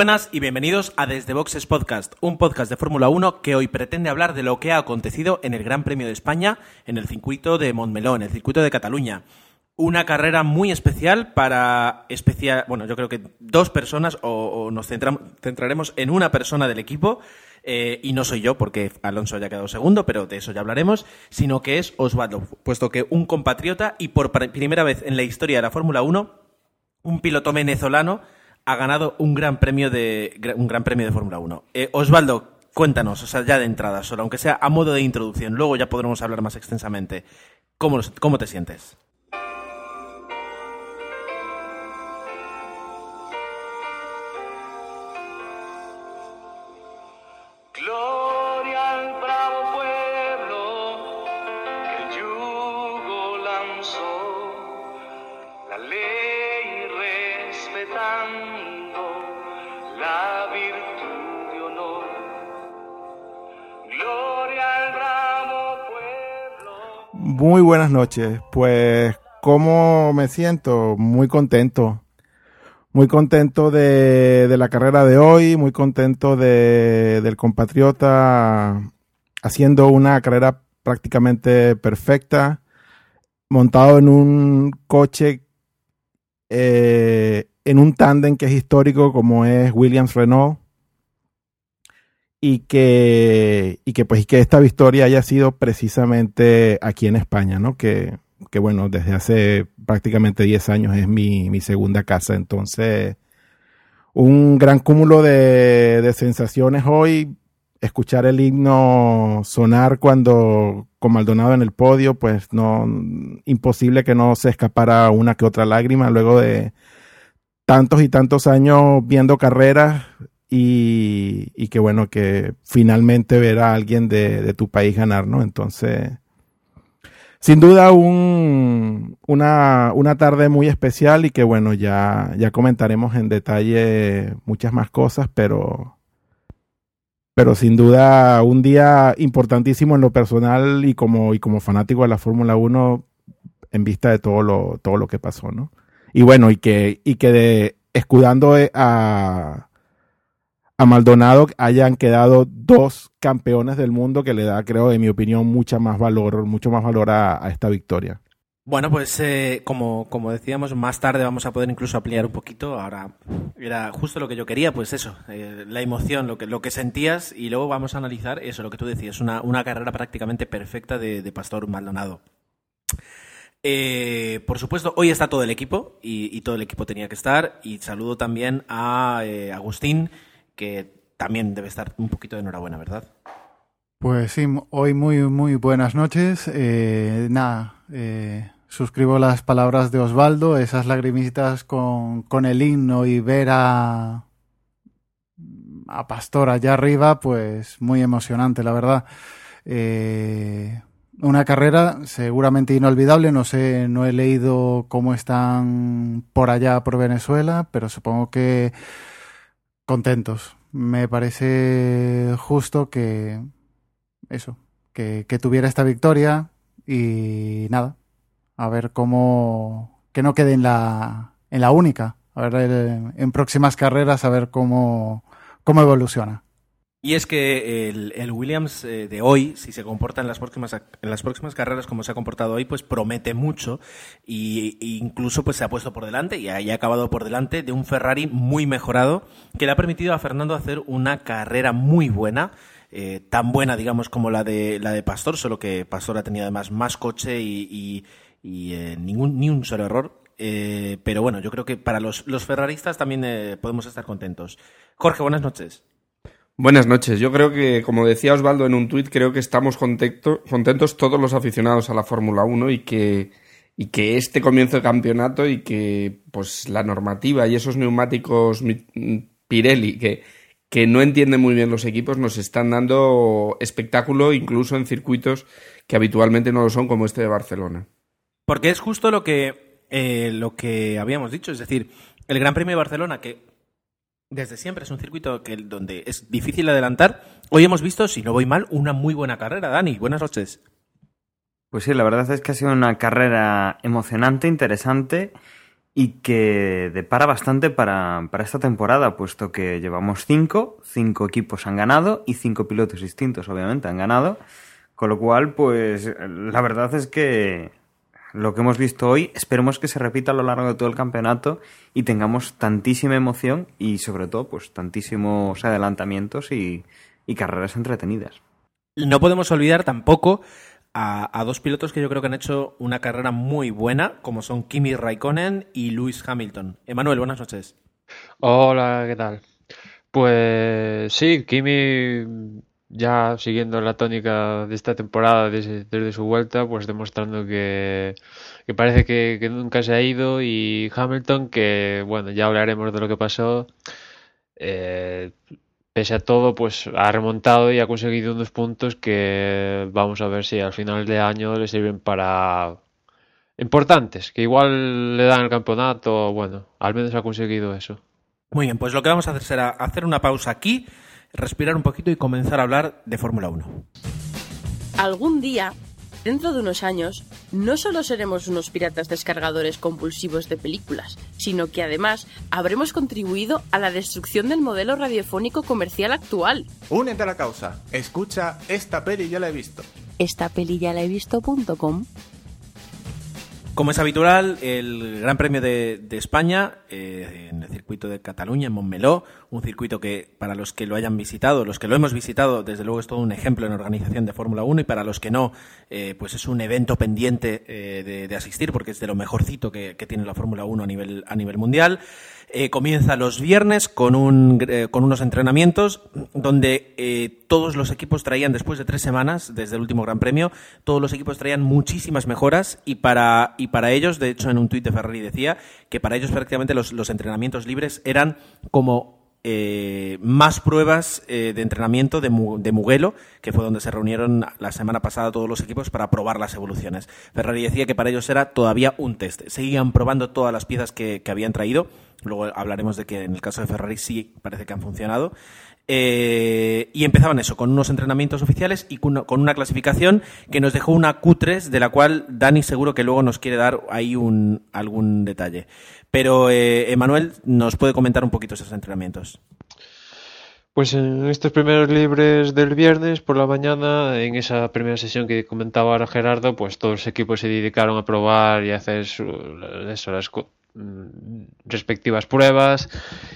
Buenas y bienvenidos a Desde Boxes Podcast, un podcast de Fórmula 1 que hoy pretende hablar de lo que ha acontecido en el Gran Premio de España en el circuito de Montmeló, en el circuito de Cataluña. Una carrera muy especial para especial, bueno, yo creo que dos personas o, o nos centraremos en una persona del equipo. Eh, y no soy yo, porque Alonso ya ha quedado segundo, pero de eso ya hablaremos, sino que es Osvaldo, puesto que un compatriota y por primera vez en la historia de la Fórmula 1, un piloto venezolano ha ganado un gran premio de, un gran premio de Fórmula 1. Eh, Osvaldo, cuéntanos, o sea, ya de entrada solo, aunque sea a modo de introducción, luego ya podremos hablar más extensamente. ¿Cómo, cómo te sientes? Muy buenas noches. Pues, ¿cómo me siento? Muy contento. Muy contento de, la carrera de hoy, muy contento de, del compatriota haciendo una carrera prácticamente perfecta, montado en un coche, eh, en un tándem que es histórico como es Williams Renault y que, y que pues que esta victoria haya sido precisamente aquí en España, ¿no? Que, que bueno, desde hace prácticamente 10 años es mi, mi segunda casa, entonces un gran cúmulo de, de, sensaciones hoy, escuchar el himno sonar cuando con Maldonado en el podio, pues no, imposible que no se escapara una que otra lágrima luego de tantos y tantos años viendo carreras y, que bueno, que finalmente ver a alguien de, de, tu país ganar, ¿no? Entonces, sin duda un, una, una tarde muy especial y que bueno, ya, ya comentaremos en detalle muchas más cosas, pero, pero sin duda un día importantísimo en lo personal y como, y como fanático de la Fórmula 1 en vista de todo lo, todo lo que pasó, ¿no? Y bueno, y que, y que de, escudando a, a Maldonado hayan quedado dos campeones del mundo que le da, creo, en mi opinión, mucha más valor, mucho más valor a, esta victoria. Bueno, pues eh, como, como decíamos, más tarde vamos a poder incluso ampliar un poquito. Ahora era justo lo que yo quería, pues eso, eh, la emoción, lo que, lo que sentías y luego vamos a analizar eso, lo que tú decías, una, una carrera prácticamente perfecta de, Pastor Maldonado. Eh, por supuesto, hoy está todo el equipo y, todo el equipo tenía que estar. Y saludo también a Agustín, que también debe estar un poquito de enhorabuena, ¿verdad? Pues sí, hoy muy, muy buenas noches. Eh, nada, eh, suscribo las palabras de Osvaldo, esas lagrimitas con, con el himno y ver a, a Pastor allá arriba, pues muy emocionante, la verdad. Eh, una carrera seguramente inolvidable, no sé, no he leído cómo están por allá, por Venezuela, pero supongo que contentos. Me parece justo que eso, que, tuviera esta victoria y nada, a ver cómo que no quede en la en la única, a ver en próximas carreras a ver cómo cómo evoluciona. Y es que el, Williams eh, de hoy, si se comporta en las próximas en las próximas carreras como se ha comportado hoy, pues promete mucho y, incluso pues se ha puesto por delante y ha, acabado por delante de un Ferrari muy mejorado que le ha permitido a Fernando hacer una carrera muy buena. Eh, tan buena, digamos, como la de la de Pastor, solo que Pastor ha tenido además más coche y, eh, ningún ni un solo error. pero bueno, yo creo que para los, los ferraristas también podemos estar contentos. Jorge, buenas noches. Buenas noches. Yo creo que, como decía Osvaldo en un tuit, creo que estamos contentos todos los aficionados a la Fórmula 1 y que, este comienzo de campeonato y que pues la normativa y esos neumáticos Pirelli que, que no entienden muy bien los equipos nos están dando espectáculo incluso en circuitos que habitualmente no lo son como este de Barcelona. Porque es justo lo que, eh, lo que habíamos dicho, es decir, el Gran Premio de Barcelona, que desde siempre es un circuito que, donde es difícil adelantar. Hoy hemos visto, si no voy mal, una muy buena carrera. Dani, buenas noches. Pues sí, la verdad es que ha sido una carrera emocionante, interesante y que depara bastante para, para, esta temporada, puesto que llevamos cinco, cinco equipos han ganado y cinco pilotos distintos obviamente han ganado, con lo cual pues la verdad es que lo que hemos visto hoy esperemos que se repita a lo largo de todo el campeonato y tengamos tantísima emoción y sobre todo pues tantísimos adelantamientos y, y carreras entretenidas. No podemos olvidar tampoco a, dos pilotos que yo creo que han hecho una carrera muy buena, como son Kimi Raikkonen y Lewis Hamilton. Emanuel, buenas noches. Hola, ¿qué tal? Pues sí, Kimi ya siguiendo la tónica de esta temporada desde, su vuelta, pues demostrando que, parece que, nunca se ha ido y Hamilton, que bueno, ya hablaremos de lo que pasó, eh, pese a todo, pues ha remontado y ha conseguido unos puntos que vamos a ver si al final de año le sirven para importantes, que igual le dan el campeonato, bueno, al menos ha conseguido eso. Muy bien, pues lo que vamos a hacer será hacer una pausa aquí, respirar un poquito y comenzar a hablar de Fórmula 1. Algún día Dentro de unos años, no solo seremos unos piratas descargadores compulsivos de películas, sino que además habremos contribuido a la destrucción del modelo radiofónico comercial actual. Únete a la causa. Escucha Esta peli ya la he visto. Esta peli ya la he visto.com como es habitual, el Gran Premio de, España eh, en el circuito de Cataluña, en Montmeló, un circuito que para los que lo hayan visitado, los que lo hemos visitado, desde luego es todo un ejemplo en organización de Fórmula 1 y para los que no, eh, pues es un evento pendiente eh, de, asistir porque es de lo mejorcito que, tiene la Fórmula 1 a nivel, a nivel mundial. Eh, comienza los viernes con, un, eh, con unos entrenamientos donde eh, todos los equipos traían, después de tres semanas, desde el último Gran Premio, todos los equipos traían muchísimas mejoras y para, y para ellos, de hecho en un tuit de Ferrari decía que para ellos prácticamente los, los entrenamientos libres eran como eh, más pruebas eh, de entrenamiento de, de, Mugello, que fue donde se reunieron la semana pasada todos los equipos para probar las evoluciones. Ferrari decía que para ellos era todavía un test. Seguían probando todas las piezas que, habían traído. Luego hablaremos de que en el caso de Ferrari sí parece que han funcionado. Eh, y empezaban eso, con unos entrenamientos oficiales y con una, clasificación que nos dejó una Q3, de la cual Dani seguro que luego nos quiere dar ahí un, algún detalle. Pero eh, Emanuel nos puede comentar un poquito esos entrenamientos. Pues en estos primeros libres del viernes por la mañana, en esa primera sesión que comentaba ahora Gerardo, pues todos los equipos se dedicaron a probar y hacer eso, las mm, respectivas pruebas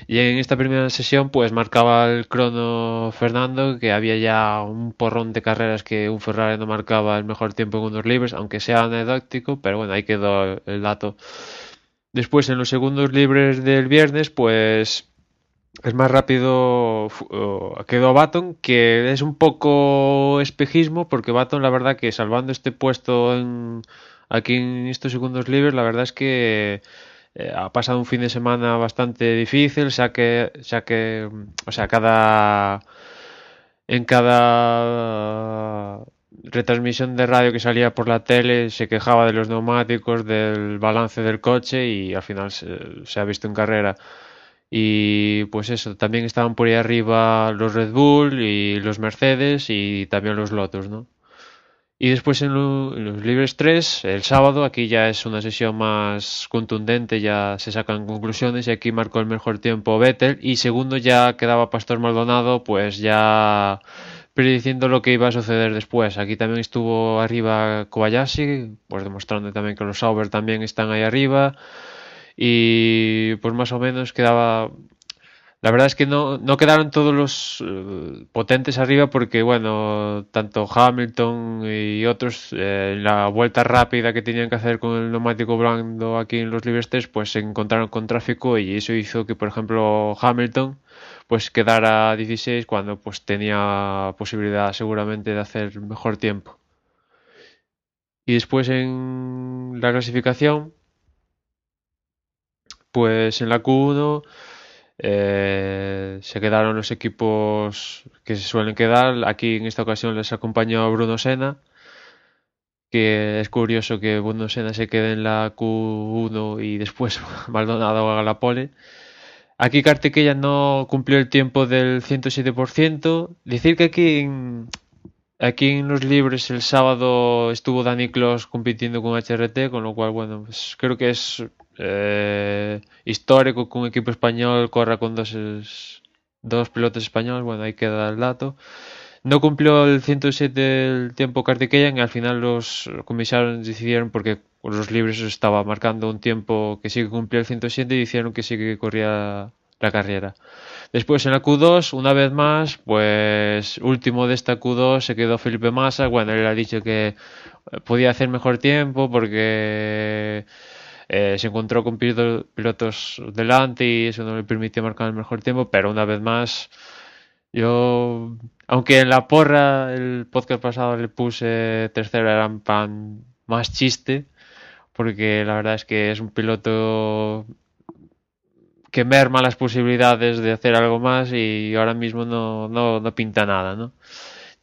y en esta primera sesión pues marcaba el crono Fernando que había ya un porrón de carreras que un Ferrari no marcaba el mejor tiempo en unos libres aunque sea anecdótico pero bueno ahí quedó el dato Después, en los segundos libres del viernes, pues es más rápido quedó Baton, que es un poco espejismo, porque Baton, la verdad, que salvando este puesto en, aquí en estos segundos libres, la verdad es que eh, ha pasado un fin de semana bastante difícil, ya que, ya que, o sea, cada en cada retransmisión de radio que salía por la tele se quejaba de los neumáticos, del balance del coche y al final se, ha visto en carrera. Y pues eso, también estaban por ahí arriba los Red Bull y los Mercedes y también los Lotus, ¿no? Y después en, los libres 3, el sábado, aquí ya es una sesión más contundente, ya se sacan conclusiones y aquí marcó el mejor tiempo Vettel y segundo ya quedaba Pastor Maldonado, pues ya prediciendo lo que iba a suceder después. Aquí también estuvo arriba Kobayashi, pues demostrando también que los Sauber también están ahí arriba. Y pues más o menos quedaba. La verdad es que no, no quedaron todos los eh, potentes arriba porque, bueno, tanto Hamilton y otros eh, en la vuelta rápida que tenían que hacer con el neumático blando aquí en los libres pues se encontraron con tráfico y eso hizo que, por ejemplo, Hamilton pues quedara a 16 cuando pues tenía posibilidad seguramente de hacer mejor tiempo. Y después en la clasificación, pues en la Q1 eh, se quedaron los equipos que se suelen quedar. Aquí en esta ocasión les acompañó Bruno Sena, que es curioso que Bruno Sena se quede en la Q1 y después Maldonado haga la pole. Aquí Kartikeya no cumplió el tiempo del 107%. Decir que aquí en, aquí en los libres el sábado estuvo Dani Clos compitiendo con HRT, con lo cual, bueno, pues creo que es eh, histórico que un equipo español corra con dos, dos pilotos españoles, bueno, ahí queda el dato. No cumplió el 107 el tiempo Kartikeyan y al final los comisarios decidieron, porque los libres estaba marcando un tiempo que sí que cumplía el 107 y dijeron que sí que corría la carrera. Después en la Q2, una vez más, pues último de esta Q2 se quedó Felipe Massa. Bueno, él ha dicho que podía hacer mejor tiempo porque eh, se encontró con pilotos delante y eso no le permitió marcar el mejor tiempo, pero una vez más, yo, aunque en la porra el podcast pasado le puse tercero, era pan más chiste, porque la verdad es que es un piloto que merma las posibilidades de hacer algo más y ahora mismo no, no, no pinta nada, ¿no?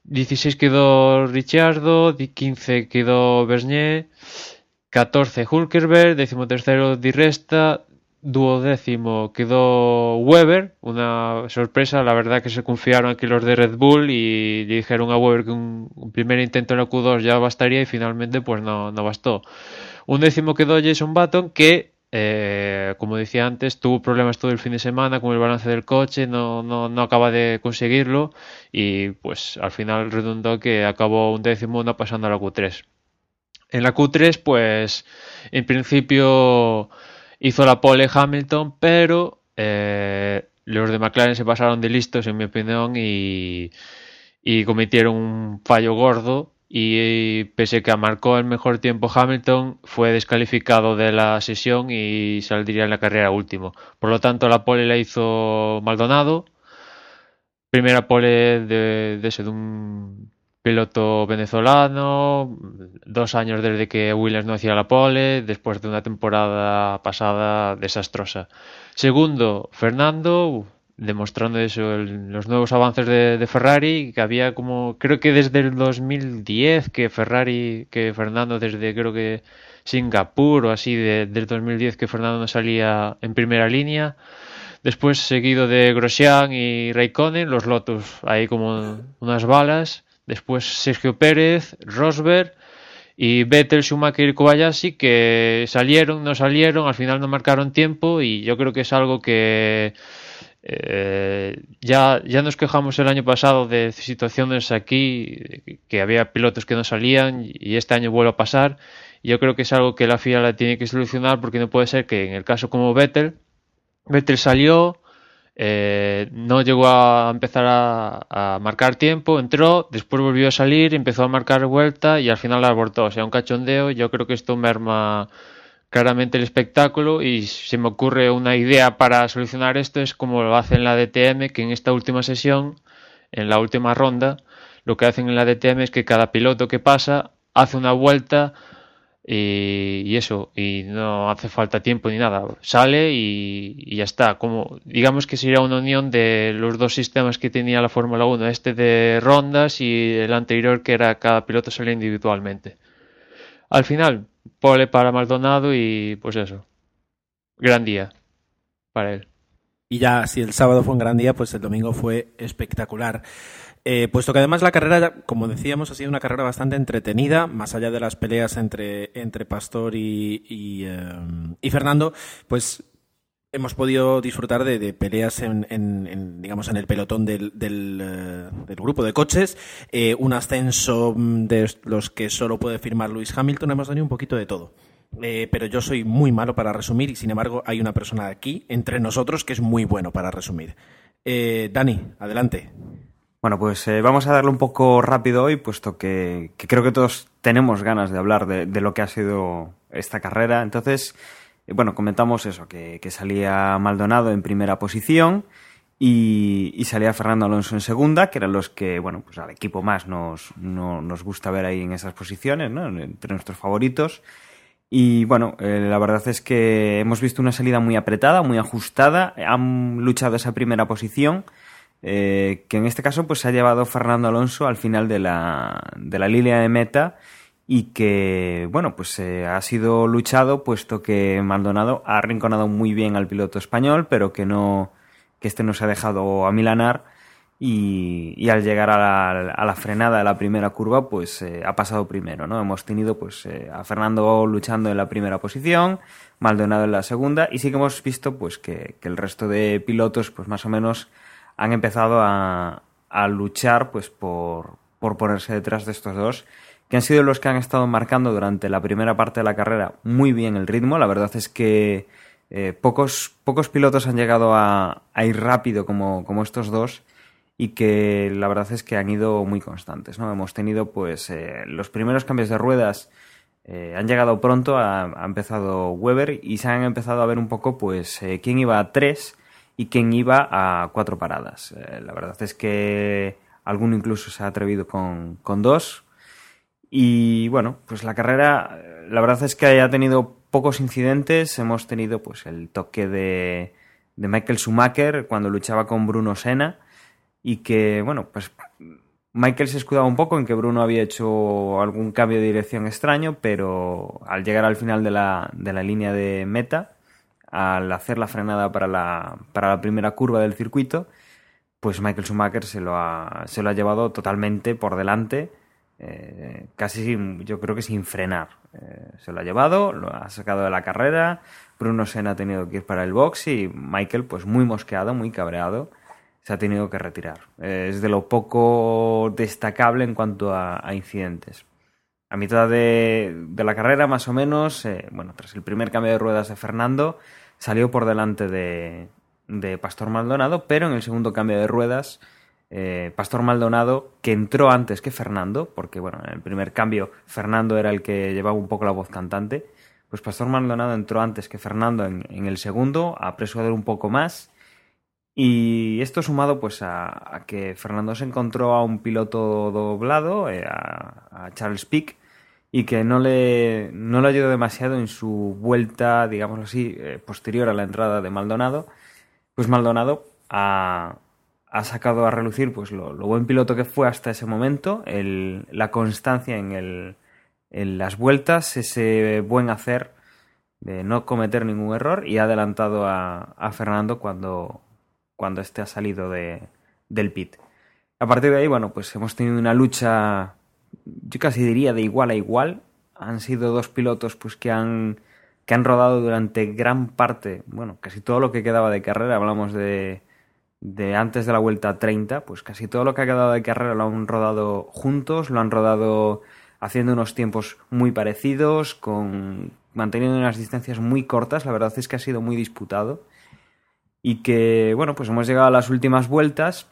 16 quedó Ricciardo, 15 quedó Bernier, 14 Hulkerberg, 13 Di Resta, duodécimo quedó Weber, una sorpresa, la verdad que se confiaron aquí los de Red Bull y dijeron a Weber que un, primer intento en la Q2 ya bastaría y finalmente pues no, no bastó. Un décimo quedó Jason Button que eh, como decía antes, tuvo problemas todo el fin de semana con el balance del coche, no, no, no acaba de conseguirlo y pues al final redundó que acabó un décimo no pasando a la Q3. En la Q3 pues en principio hizo la pole Hamilton, pero eh, los de McLaren se pasaron de listos en mi opinión y, cometieron un fallo gordo y pese que marcó el mejor tiempo Hamilton, fue descalificado de la sesión y saldría en la carrera último. Por lo tanto, la pole la hizo Maldonado. Primera pole de, de, de un piloto venezolano, dos años desde que Williams no hacía la pole, después de una temporada pasada desastrosa. Segundo, Fernando, demostrando eso, los nuevos avances de, Ferrari, que había como, creo que desde el 2010 que Ferrari, que Fernando desde creo que Singapur o así, de, del 2010 que Fernando no salía en primera línea. Después seguido de Grosjean y Raikkonen, los Lotus ahí como unas balas. Después Sergio Pérez, Rosberg y Vettel, Schumacher y Kobayashi que salieron, no salieron, al final no marcaron tiempo y yo creo que es algo que eh, ya, ya nos quejamos el año pasado de situaciones aquí, que había pilotos que no salían y este año vuelve a pasar. Yo creo que es algo que la FIA la tiene que solucionar porque no puede ser que en el caso como Vettel, Vettel salió, eh, no llegó a empezar a, a, marcar tiempo, entró, después volvió a salir, empezó a marcar vuelta y al final la abortó. O sea, un cachondeo. Yo creo que esto merma claramente el espectáculo y se me ocurre una idea para solucionar esto es como lo hacen en la DTM que en esta última sesión en la última ronda lo que hacen en la DTM es que cada piloto que pasa hace una vuelta y, eso y no hace falta tiempo ni nada sale y, y, ya está como digamos que sería una unión de los dos sistemas que tenía la Fórmula 1 este de rondas y el anterior que era cada piloto salía individualmente al final pole para Maldonado y pues eso. Gran día para él. Y ya, si el sábado fue un gran día, pues el domingo fue espectacular. Eh, puesto que además la carrera, como decíamos, ha sido una carrera bastante entretenida, más allá de las peleas entre, entre Pastor y, y, y Fernando, pues hemos podido disfrutar de, de peleas en, en, digamos en el pelotón del, del, del grupo de coches. Eh, un ascenso de los que solo puede firmar Lewis Hamilton. Hemos tenido un poquito de todo. Eh, pero yo soy muy malo para resumir y sin embargo hay una persona aquí entre nosotros que es muy bueno para resumir. Eh, Dani adelante bueno, pues eh, vamos a darle un poco rápido hoy, puesto que, creo que todos tenemos ganas de hablar de, lo que ha sido esta carrera. Entonces, bueno, comentamos eso, que, salía Maldonado en primera posición y, salía Fernando Alonso en segunda, que eran los que, bueno, pues al equipo más nos, no, nos gusta ver ahí en esas posiciones, ¿no? Entre nuestros favoritos. Y bueno, eh, la verdad es que hemos visto una salida muy apretada, muy ajustada. Han luchado esa primera posición, eh, que en este caso pues se ha llevado Fernando Alonso al final de la, de la línea de meta y que, bueno, pues eh, ha sido luchado puesto que Maldonado ha arrinconado muy bien al piloto español, pero que no que este no se ha dejado amilanar y, y al llegar a la, a la, frenada de la primera curva, pues eh, ha pasado primero, ¿no? Hemos tenido pues eh, a Fernando luchando en la primera posición, Maldonado en la segunda, y sí que hemos visto pues que, que el resto de pilotos pues más o menos han empezado a, a luchar pues por, por ponerse detrás de estos dos, que han sido los que han estado marcando durante la primera parte de la carrera muy bien el ritmo. La verdad es que eh, pocos, pocos pilotos han llegado a, ir rápido como, como estos dos y que la verdad es que han ido muy constantes. ¿no? Hemos tenido pues eh, los primeros cambios de ruedas eh, han llegado pronto, ha, ha, empezado Weber y se han empezado a ver un poco pues quién iba a tres y quién iba a cuatro paradas. Eh, la verdad es que alguno incluso se ha atrevido con, con dos. Y bueno, pues la carrera, la verdad es que ha tenido pocos incidentes. Hemos tenido pues el toque de, de Michael Schumacher cuando luchaba con Bruno Senna y que, bueno, pues Michael se escudaba un poco en que Bruno había hecho algún cambio de dirección extraño, pero al llegar al final de la, de la línea de meta, al hacer la frenada para la, para la primera curva del circuito, pues Michael Schumacher se lo ha, se lo ha llevado totalmente por delante, eh, casi sin, yo creo que sin frenar. Eh, se lo ha llevado, lo ha sacado de la carrera, Bruno Senna ha tenido que ir para el box y Michael pues muy mosqueado, muy cabreado se ha tenido que retirar. Es de lo poco destacable en cuanto a, a incidentes. A mitad de, de, la carrera, más o menos, eh, bueno, tras el primer cambio de ruedas de Fernando, salió por delante de, de Pastor Maldonado, pero en el segundo cambio de ruedas, eh, Pastor Maldonado, que entró antes que Fernando, porque bueno, en el primer cambio Fernando era el que llevaba un poco la voz cantante, pues Pastor Maldonado entró antes que Fernando en, en el segundo, a persuadir un poco más y esto sumado pues a, que Fernando se encontró a un piloto doblado, eh, a, a, Charles Pick, y que no le, no le ayudó demasiado en su vuelta, digámoslo así, eh, posterior a la entrada de Maldonado. Pues Maldonado ha, ha sacado a relucir pues lo, lo, buen piloto que fue hasta ese momento, el, la constancia en, el, en las vueltas, ese buen hacer de no cometer ningún error y ha adelantado a, a Fernando cuando, cuando este ha salido de, del pit. A partir de ahí, bueno, pues hemos tenido una lucha, yo casi diría de igual a igual. Han sido dos pilotos pues que han, que han rodado durante gran parte, bueno, casi todo lo que quedaba de carrera, hablamos de, de antes de la vuelta 30, pues casi todo lo que ha quedado de carrera lo han rodado juntos, lo han rodado haciendo unos tiempos muy parecidos, con manteniendo unas distancias muy cortas, la verdad es que ha sido muy disputado y que, bueno, pues hemos llegado a las últimas vueltas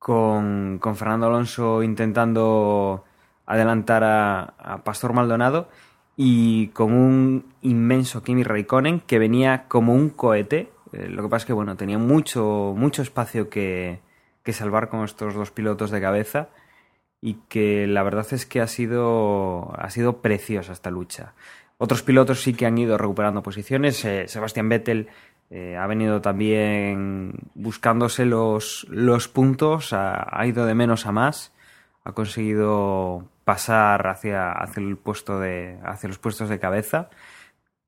con, con Fernando Alonso intentando adelantar a, Pastor Maldonado y con un inmenso Kimi Raikkonen que venía como un cohete. Eh, lo que pasa es que, bueno, tenía mucho, mucho espacio que, que salvar con estos dos pilotos de cabeza y que la verdad es que ha sido, ha sido preciosa esta lucha. Otros pilotos sí que han ido recuperando posiciones. Eh, Sebastián Vettel eh, ha venido también buscándose los, los puntos, ha, ido de menos a más, ha conseguido pasar hacia, hacia, el puesto de, hacia los puestos de cabeza.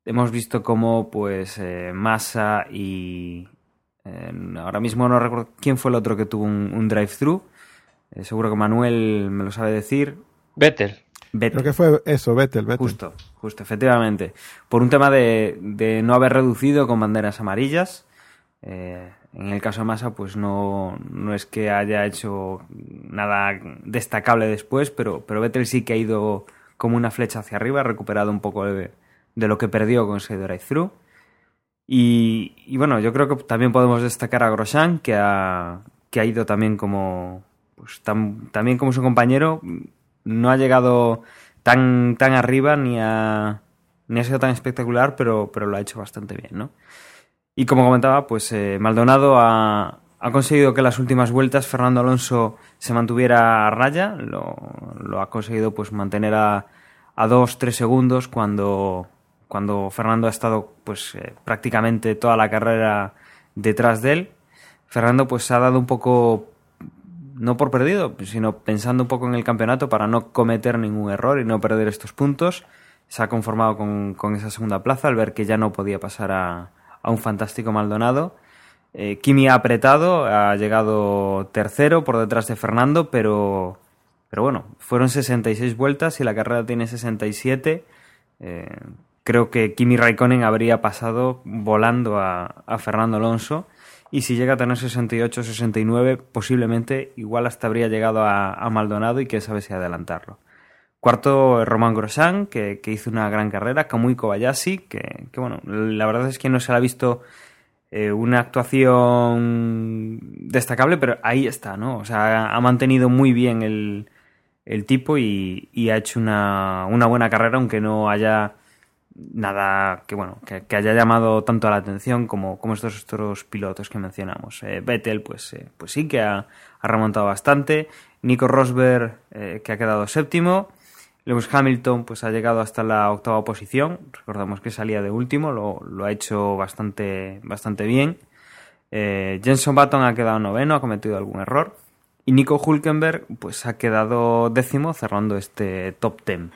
Hemos visto cómo pues eh, Massa y eh, ahora mismo no recuerdo quién fue el otro que tuvo un, un drive-thru. Eh, seguro que Manuel me lo sabe decir. Vettel. Vettel. Creo que fue eso, Vettel, Vettel. Justo, justo, efectivamente. Por un tema de, de no haber reducido con banderas amarillas. Eh, en el caso de Massa, pues no, no es que haya hecho nada destacable después, pero, pero Vettel sí que ha ido como una flecha hacia arriba, ha recuperado un poco de, de lo que perdió con ese drive-thru. Y, y, bueno, yo creo que también podemos destacar a Grosjean, que ha, que ha ido también como, pues, tam, también como su compañero, no ha llegado tan, tan arriba ni ha, ni ha sido tan espectacular, pero, pero lo ha hecho bastante bien, ¿no? Y como comentaba, pues eh, Maldonado ha, ha, conseguido que en las últimas vueltas Fernando Alonso se mantuviera a raya, lo, lo ha conseguido pues mantener a, a dos, tres segundos cuando, cuando Fernando ha estado pues eh, prácticamente toda la carrera detrás de él. Fernando pues ha dado un poco no por perdido, sino pensando un poco en el campeonato para no cometer ningún error y no perder estos puntos. Se ha conformado con, con esa segunda plaza al ver que ya no podía pasar a, a un fantástico Maldonado. Eh, Kimi ha apretado, ha llegado tercero por detrás de Fernando, pero, pero bueno, fueron 66 vueltas y la carrera tiene 67. Eh, creo que Kimi Raikkonen habría pasado volando a, a Fernando Alonso. Y si llega a tener 68 69, posiblemente igual hasta habría llegado a, a Maldonado y que sabe si adelantarlo. Cuarto, Román Grosjean, que, que, hizo una gran carrera. Kamui Kobayashi, que, bueno, la verdad es que no se le ha visto eh, una actuación destacable, pero ahí está, ¿no? O sea, ha mantenido muy bien el, el tipo y, y, ha hecho una, una buena carrera, aunque no haya nada que bueno que, haya llamado tanto la atención como, como estos otros pilotos que mencionamos. Eh, Vettel, pues, eh, pues sí que ha, remontado bastante. Nico Rosberg, eh, que ha quedado séptimo. Lewis Hamilton, pues ha llegado hasta la octava posición. Recordamos que salía de último, lo, lo ha hecho bastante, bastante bien. Jenson Button ha quedado noveno, ha cometido algún error. Y Nico Hulkenberg, pues ha quedado décimo, cerrando este top ten.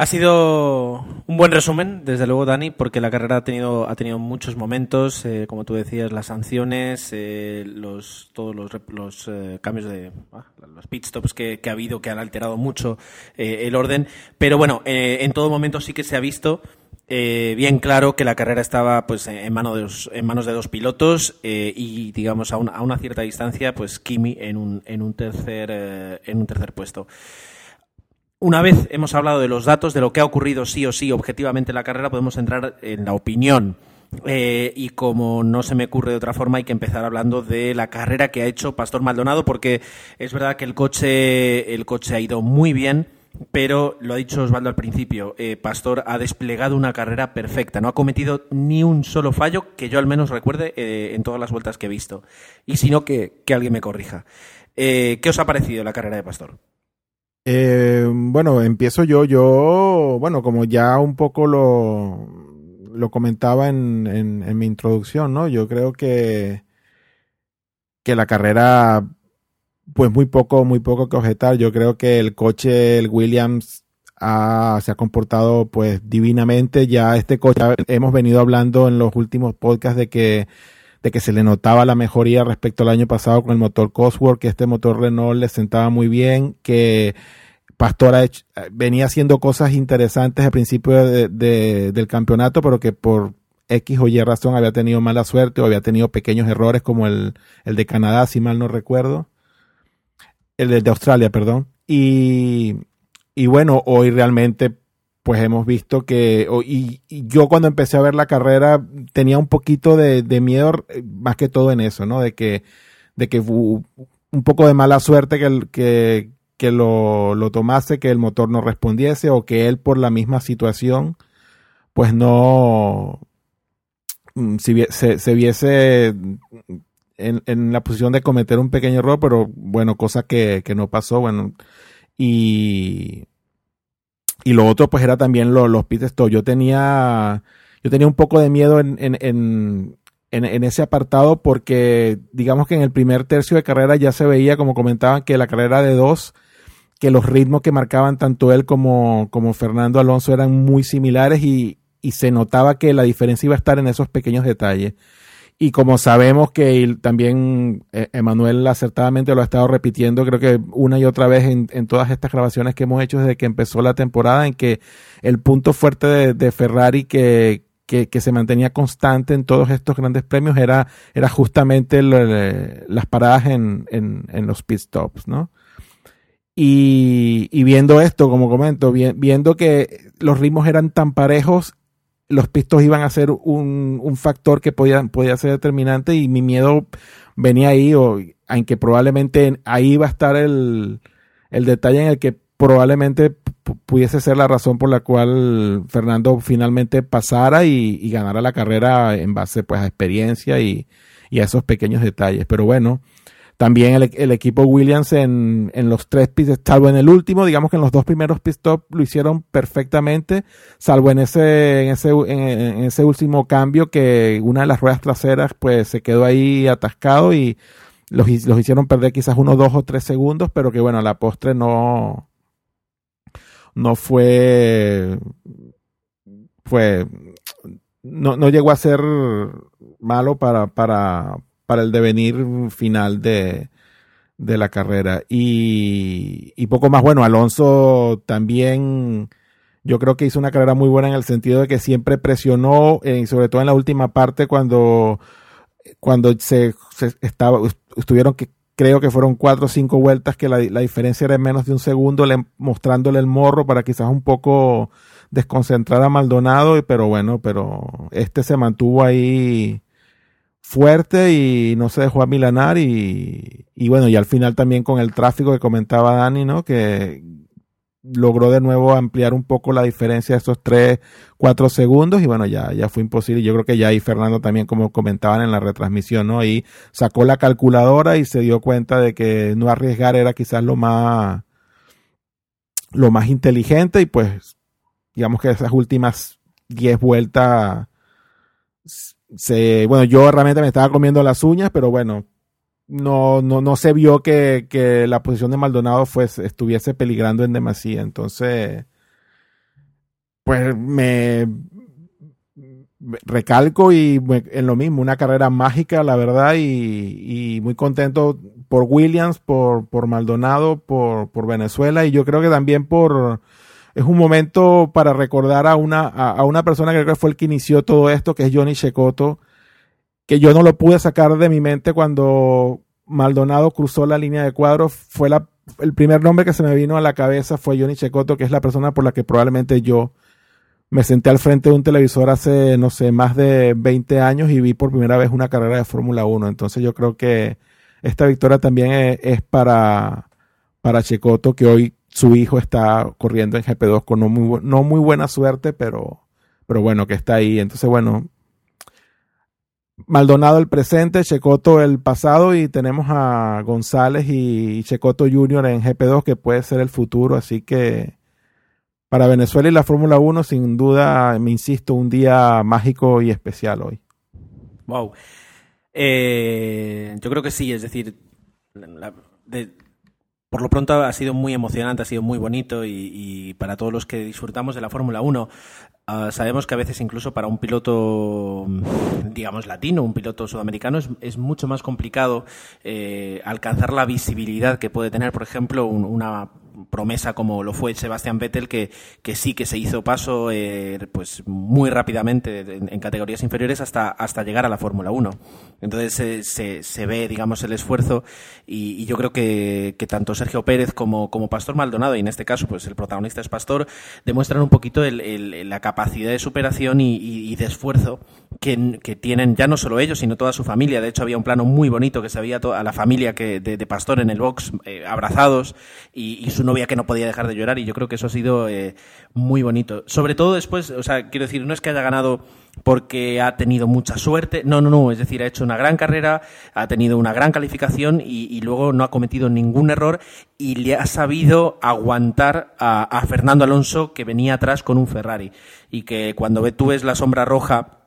Ha sido un buen resumen, desde luego, Dani, porque la carrera ha tenido, ha tenido muchos momentos, eh, como tú decías, las sanciones, eh, los, todos los, los eh, cambios de ah, los pit stops que, que, ha habido, que han alterado mucho eh, el orden. Pero bueno, eh, en todo momento sí que se ha visto eh, bien claro que la carrera estaba pues en, mano de en manos de dos pilotos y digamos a una, a una, cierta distancia pues Kimi en un, en un tercer en un tercer puesto. Una vez hemos hablado de los datos, de lo que ha ocurrido sí o sí objetivamente en la carrera, podemos entrar en la opinión. Eh, y como no se me ocurre de otra forma, hay que empezar hablando de la carrera que ha hecho Pastor Maldonado, porque es verdad que el coche, el coche ha ido muy bien, pero lo ha dicho Osvaldo al principio, eh, Pastor ha desplegado una carrera perfecta, no ha cometido ni un solo fallo que yo al menos recuerde eh, en todas las vueltas que he visto. Y si no, que, que alguien me corrija. ¿Qué os ha parecido la carrera de Pastor? Eh, bueno, empiezo yo. Yo, bueno, como ya un poco lo, lo comentaba en, en, en, mi introducción, ¿no? Yo creo que, que la carrera, pues muy poco, muy poco que objetar. Yo creo que el coche, el Williams, ha, se ha comportado pues divinamente. Ya este coche, hemos venido hablando en los últimos podcasts de que de que se le notaba la mejoría respecto al año pasado con el motor Cosworth, que este motor Renault le sentaba muy bien, que Pastor ha hecho, venía haciendo cosas interesantes al principio de, del campeonato, pero que por X o Y razón había tenido mala suerte o había tenido pequeños errores como el, el de Canadá, si mal no recuerdo. El de Australia, perdón. Y, y bueno, hoy realmente pues hemos visto que, y, y, yo cuando empecé a ver la carrera tenía un poquito de, de, miedo, más que todo en eso, ¿no? De que, de que un poco de mala suerte que, que, que lo, lo tomase, que el motor no respondiese o que él por la misma situación, pues no, si, se, se viese en, en, la posición de cometer un pequeño error, pero bueno, cosa que, que no pasó, bueno, y y lo otro, pues, era también lo, los pit stop. Yo tenía, yo tenía un poco de miedo en, en, en, en, ese apartado porque, digamos que en el primer tercio de carrera ya se veía, como comentaban, que la carrera de dos, que los ritmos que marcaban tanto él como, como Fernando Alonso eran muy similares y, y se notaba que la diferencia iba a estar en esos pequeños detalles. Y como sabemos que también Emanuel acertadamente lo ha estado repitiendo, creo que una y otra vez en, todas estas grabaciones que hemos hecho desde que empezó la temporada, en que el punto fuerte de, Ferrari que, que, se mantenía constante en todos estos grandes premios era, era justamente las paradas en, en, los pit stops, ¿no? Y, y viendo esto, como comento, vi, viendo que los ritmos eran tan parejos los pistos iban a ser un, un factor que podía, podía ser determinante y mi miedo venía ahí, o en que probablemente ahí iba a estar el, el detalle en el que probablemente pudiese ser la razón por la cual Fernando finalmente pasara y, y ganara la carrera en base pues a experiencia y, y, a esos pequeños detalles. Pero bueno, también el, el equipo Williams en, en los tres pits, salvo en el último, digamos que en los dos primeros pit lo hicieron perfectamente, salvo en ese, en ese, en, ese último cambio que una de las ruedas traseras pues se quedó ahí atascado y los, los hicieron perder quizás unos dos o tres segundos, pero que bueno, a la postre no, no fue, fue, no, no llegó a ser malo para, para, para el devenir final de, de la carrera. Y, poco más, bueno, Alonso también yo creo que hizo una carrera muy buena en el sentido de que siempre presionó, eh, y sobre todo en la última parte cuando, cuando se, estaba, estuvieron que creo que fueron cuatro o cinco vueltas que la, diferencia era menos de un segundo, le, mostrándole el morro para quizás un poco desconcentrar a Maldonado, pero bueno, pero este se mantuvo ahí fuerte y no se dejó amilanar y, y bueno, y al final también con el tráfico que comentaba Dani, ¿no? Que logró de nuevo ampliar un poco la diferencia de esos 3, 4 segundos y bueno, ya, ya fue imposible. Yo creo que ya ahí Fernando también, como comentaban en la retransmisión, ¿no? Ahí sacó la calculadora y se dio cuenta de que no arriesgar era quizás lo más, lo más inteligente y pues, digamos que esas últimas 10 vueltas, se, bueno, yo realmente me estaba comiendo las uñas, pero bueno, no, no, no se vio que, que la posición de Maldonado fuese, estuviese peligrando en demasía. Entonces, pues me recalco y en lo mismo, una carrera mágica, la verdad, y, y muy contento por Williams, por, por Maldonado, por, por Venezuela, y yo creo que también por es un momento para recordar a una, a, una persona que creo que fue el que inició todo esto, que es Johnny Checoto, que yo no lo pude sacar de mi mente cuando Maldonado cruzó la línea de cuadro. Fue la, el primer nombre que se me vino a la cabeza fue Johnny Checoto, que es la persona por la que probablemente yo me senté al frente de un televisor hace, no sé, más de 20 años y vi por primera vez una carrera de Fórmula 1. Entonces yo creo que esta victoria también es, para, para Checoto, que hoy su hijo está corriendo en GP2 con no muy, no muy buena suerte, pero, pero bueno, que está ahí. Entonces, bueno, Maldonado el presente, Checoto el pasado y tenemos a González y Checoto Junior en GP2 que puede ser el futuro, así que para Venezuela y la Fórmula 1 sin duda, me insisto, un día mágico y especial hoy. Wow. Eh, yo creo que sí, es decir, por lo pronto ha sido muy emocionante, ha sido muy bonito y, para todos los que disfrutamos de la Fórmula 1 Uh, sabemos que a veces incluso para un piloto, digamos, latino, un piloto sudamericano, es, es mucho más complicado eh, alcanzar la visibilidad que puede tener, por ejemplo, un, una promesa como lo fue Sebastián Vettel, que, que sí que se hizo paso eh, pues muy rápidamente en, categorías inferiores hasta, hasta llegar a la Fórmula 1. Entonces se, se, ve, digamos, el esfuerzo y, yo creo que, tanto Sergio Pérez como, como Pastor Maldonado, y en este caso pues el protagonista es Pastor, demuestran un poquito el, el, la capacidad de superación y, de esfuerzo que, que, tienen ya no solo ellos, sino toda su familia. De hecho, había un plano muy bonito que se veía a la familia que, de, Pastor en el box eh, abrazados y, y novia que no podía dejar de llorar y yo creo que eso ha sido eh, muy bonito. Sobre todo después, o sea, quiero decir, no es que haya ganado porque ha tenido mucha suerte, no, no, no, es decir, ha hecho una gran carrera, ha tenido una gran calificación y, luego no ha cometido ningún error y le ha sabido aguantar a, Fernando Alonso que venía atrás con un Ferrari y que cuando tú ves la sombra roja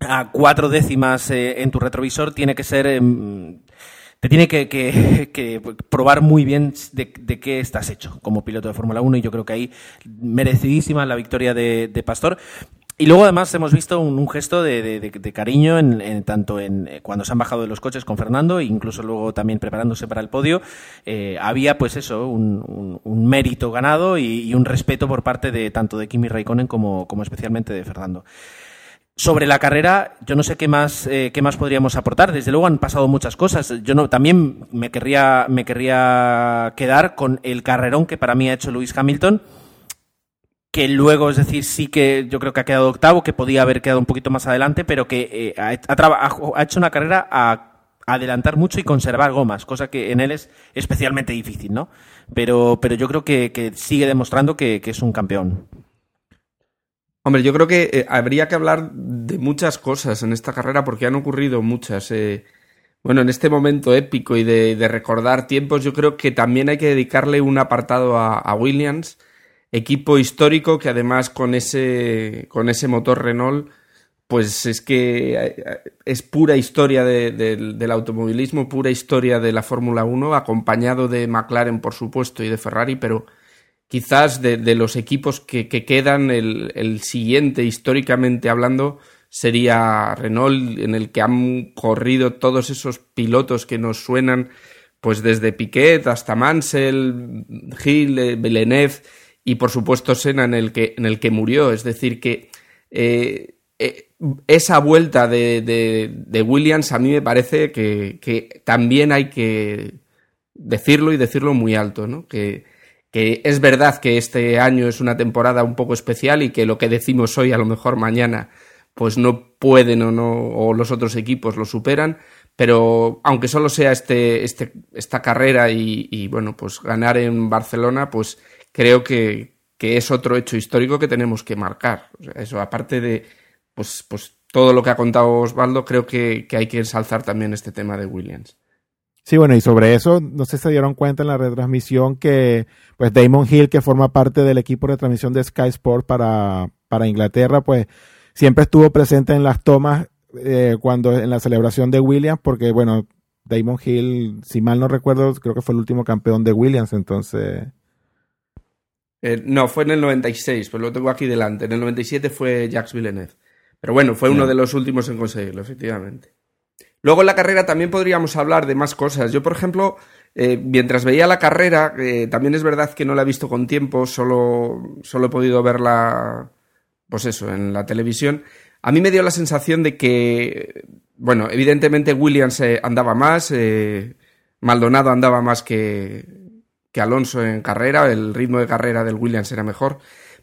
a cuatro décimas eh, en tu retrovisor tiene que ser... Eh, te tiene que, que, que probar muy bien de, de, qué estás hecho como piloto de Fórmula 1 y yo creo que ahí merecidísima la victoria de, de Pastor. Y luego además hemos visto un, un gesto de, de, de cariño en, en, tanto en eh, cuando se han bajado de los coches con Fernando e incluso luego también preparándose para el podio. Eh, había pues eso, un, un, un mérito ganado y, y, un respeto por parte de tanto de Kimi Raikkonen como, como especialmente de Fernando. Sobre la carrera, yo no sé qué más, eh, qué más podríamos aportar. Desde luego han pasado muchas cosas. Yo no, también me querría, me querría quedar con el carrerón que para mí ha hecho Lewis Hamilton, que luego, es decir, sí que yo creo que ha quedado octavo, que podía haber quedado un poquito más adelante, pero que eh, ha, hecho una carrera a adelantar mucho y conservar gomas, cosa que en él es especialmente difícil, ¿no? Pero, pero yo creo que, sigue demostrando que es un campeón. Hombre, yo creo que eh, habría que hablar de muchas cosas en esta carrera porque han ocurrido muchas. Eh, bueno, en este momento épico y de, recordar tiempos, yo creo que también hay que dedicarle un apartado a, Williams, equipo histórico que además con ese, con ese motor Renault, pues es que eh, es pura historia de, del automovilismo, pura historia de la Fórmula 1, acompañado de McLaren, por supuesto, y de Ferrari, pero quizás de, de los equipos que, que quedan, el, siguiente, históricamente hablando, sería Renault, en el que han corrido todos esos pilotos que nos suenan, pues desde Piquet hasta Mansell, Gil, eh, Villeneuve y por supuesto Senna en el que, en el que murió. Es decir, que eh, eh, esa vuelta de, de, Williams a mí me parece que, que, también hay que decirlo y decirlo muy alto, ¿no? Que, que es verdad que este año es una temporada un poco especial y que lo que decimos hoy a lo mejor mañana pues no pueden o no o los otros equipos lo superan pero aunque solo sea este, este esta carrera y, bueno pues ganar en Barcelona pues creo que, que, es otro hecho histórico que tenemos que marcar. Eso aparte de pues pues todo lo que ha contado Osvaldo creo que, que hay que ensalzar también este tema de Williams Sí, bueno, y sobre eso, no sé si se dieron cuenta en la retransmisión que, pues Damon Hill, que forma parte del equipo de transmisión de Sky Sport para, para Inglaterra, pues siempre estuvo presente en las tomas eh, cuando en la celebración de Williams, porque bueno, Damon Hill, si mal no recuerdo, creo que fue el último campeón de Williams, entonces... Eh, no, fue en el 96, pues lo tengo aquí delante. En el 97 fue Jacques Villeneuve. Pero bueno, fue uno de los últimos en conseguirlo, efectivamente. Luego en la carrera también podríamos hablar de más cosas. Yo, por ejemplo, eh, mientras veía la carrera, eh, también es verdad que no la he visto con tiempo, solo, solo he podido verla, pues eso, en la televisión. A mí me dio la sensación de que, bueno, evidentemente Williams eh, andaba más, Maldonado andaba más que, que Alonso en carrera, el ritmo de carrera del Williams era mejor,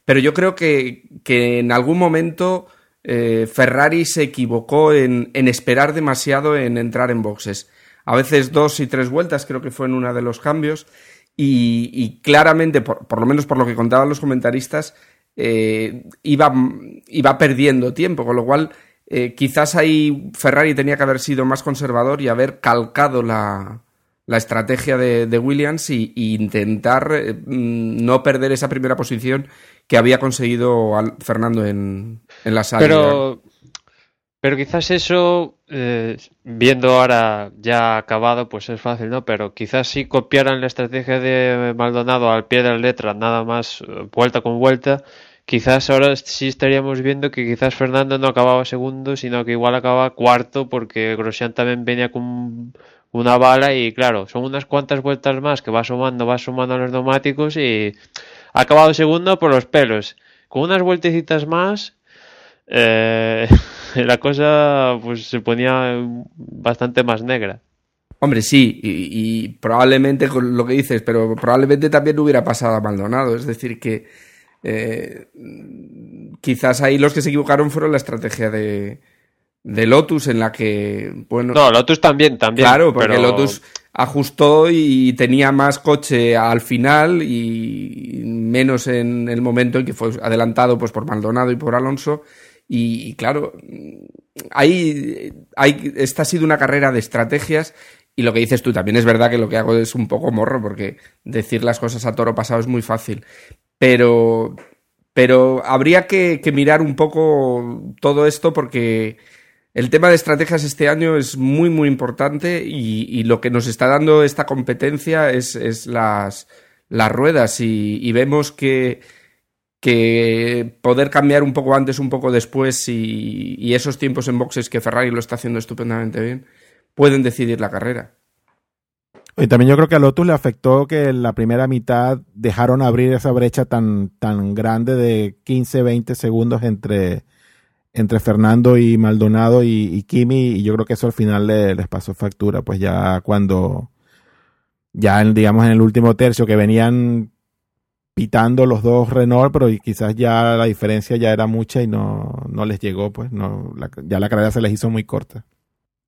pero yo creo que, que en algún momento eh, Ferrari se equivocó en, esperar demasiado en entrar en boxes. A veces dos y tres vueltas, creo que fue en uno de los cambios, y, claramente, por, lo menos por lo que contaban los comentaristas, eh, iba, iba, perdiendo tiempo, con lo cual eh, quizás ahí Ferrari tenía que haber sido más conservador y haber calcado la, estrategia de, Williams y, intentar mm, no perder esa primera posición que había conseguido Fernando en, en la. Pero, pero quizás eso, eh, viendo ahora ya acabado, pues es fácil, ¿no? Pero quizás si copiaran la estrategia de Maldonado al pie de la letra, nada más eh, vuelta con vuelta, quizás ahora sí estaríamos viendo que quizás Fernando no acababa segundo, sino que igual acababa cuarto, porque Grosjean también venía con una bala y claro, son unas cuantas vueltas más que va sumando, va sumando a los neumáticos y ha acabado segundo por los pelos. Con unas vueltecitas más, eh, la cosa pues se ponía bastante más negra. Hombre, sí, y, probablemente con lo que dices, pero probablemente también hubiera pasado a Maldonado. Es decir, que eh, quizás ahí los que se equivocaron fueron la estrategia de, de Lotus en la que, bueno... No, Lotus también, también. Claro, porque Lotus ajustó y tenía más coche al final y menos en el momento en que fue adelantado pues por Maldonado y por Alonso. Y, claro, hay, esta ha sido una carrera de estrategias y lo que dices tú también es verdad que lo que hago es un poco morro porque decir las cosas a toro pasado es muy fácil. Pero, pero habría que, mirar un poco todo esto porque el tema de estrategias este año es muy, muy importante y, lo que nos está dando esta competencia es, las, las, ruedas y, vemos que, que, poder cambiar un poco antes, un poco después y, esos tiempos en boxes que Ferrari lo está haciendo estupendamente bien, pueden decidir la carrera. Y también yo creo que a Lotus le afectó que en la primera mitad dejaron abrir esa brecha tan, tan grande de 15, 20 segundos entre, entre Fernando y Maldonado y, Kimi, y yo creo que eso al final les pasó factura, pues ya cuando, ya digamos en el último tercio que venían pitando los dos Renault, pero quizás ya la diferencia ya era mucha y no, no les llegó, pues no, ya la carrera se les hizo muy corta.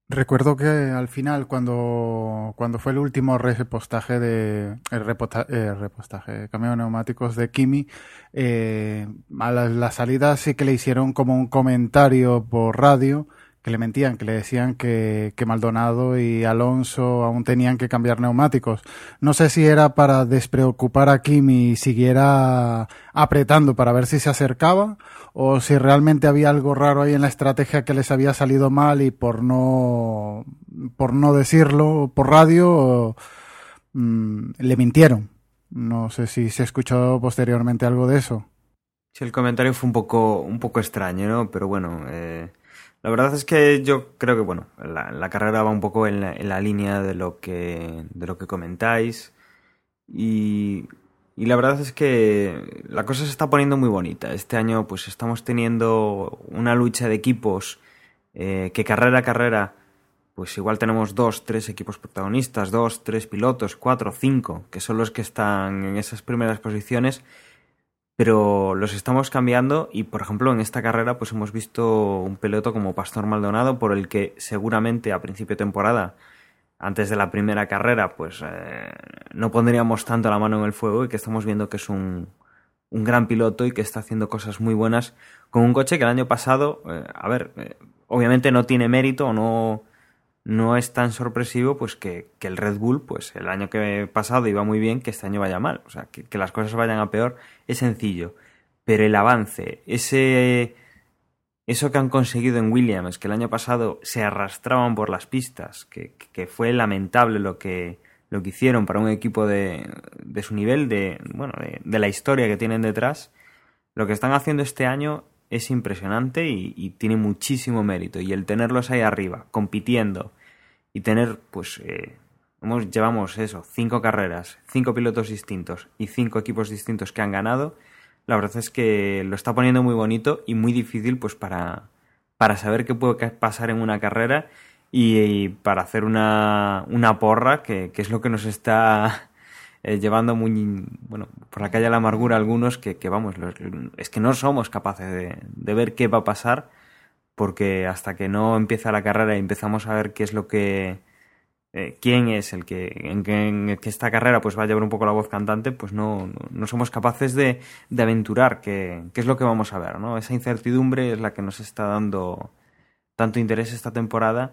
Recuerdo que al final, cuando, cuando fue el último repostaje de el eh, repostaje, cambio neumáticos de Kimi, eh, a la, la, salida sí que le hicieron como un comentario por radio que le mentían, que le decían que, que Maldonado y Alonso aún tenían que cambiar neumáticos. No sé si era para despreocupar a Kimi y siguiera apretando para ver si se acercaba o si realmente había algo raro ahí en la estrategia que les había salido mal y por no por no decirlo por radio mm, le mintieron. No sé si se escuchó posteriormente algo de eso. Sí, el comentario fue un poco un poco extraño, ¿no? Pero bueno, eh La verdad es que yo creo que, bueno, la, carrera va un poco en la, línea de lo que, de lo que comentáis. Y, la verdad es que la cosa se está poniendo muy bonita. Este año, pues estamos teniendo una lucha de equipos eh, que carrera a carrera, pues igual tenemos dos, tres equipos protagonistas, dos, tres pilotos, cuatro, cinco, que son los que están en esas primeras posiciones pero los estamos cambiando y por ejemplo en esta carrera pues hemos visto un piloto como Pastor Maldonado por el que seguramente a principio de temporada antes de la primera carrera pues eh, no pondríamos tanto la mano en el fuego y que estamos viendo que es un, un gran piloto y que está haciendo cosas muy buenas con un coche que el año pasado eh, a ver eh, obviamente no tiene mérito o no no es tan sorpresivo pues que, el Red Bull, pues el año que pasado iba muy bien, que este año vaya mal. O sea, que, las cosas vayan a peor es sencillo. Pero el avance, ese eso que han conseguido en Williams, que el año pasado se arrastraban por las pistas, que, fue lamentable lo que, lo que hicieron para un equipo de, de su nivel, de, bueno, de la historia que tienen detrás, lo que están haciendo este año es impresionante y, tiene muchísimo mérito. Y el tenerlos ahí arriba, compitiendo y tener, pues, eh, llevamos eso, cinco carreras, cinco pilotos distintos y cinco equipos distintos que han ganado, la verdad es que lo está poniendo muy bonito y muy difícil, pues, para, para saber qué puede pasar en una carrera y, para hacer una, una porra, que, que es lo que nos está eh, llevando muy, bueno, por la calle la amargura algunos que, que vamos, es que no somos capaces de, de, ver qué va a pasar porque hasta que no empieza la carrera y empezamos a ver qué es lo que, eh, quién es el que en, que esta carrera pues va a llevar un poco la voz cantante, pues no, no, somos capaces de, de aventurar qué, qué es lo que vamos a ver, ¿no? Esa incertidumbre es la que nos está dando tanto interés esta temporada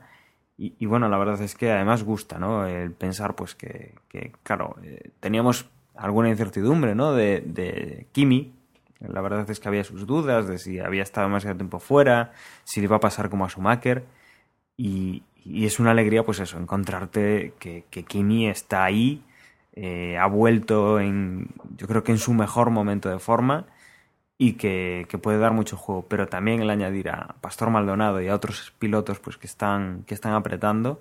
y, bueno, la verdad es que además gusta, ¿no? El pensar, pues que, claro, eh, teníamos alguna incertidumbre, ¿no? De, de Kimi. La verdad es que había sus dudas de si había estado demasiado tiempo fuera, si le iba a pasar como a Schumacher. Y, y es una alegría, pues eso, encontrarte que, que Kimi está ahí, eh, ha vuelto en, yo creo que en su mejor momento de forma y que, puede dar mucho juego. Pero también el añadir a Pastor Maldonado y a otros pilotos pues que están, que están apretando,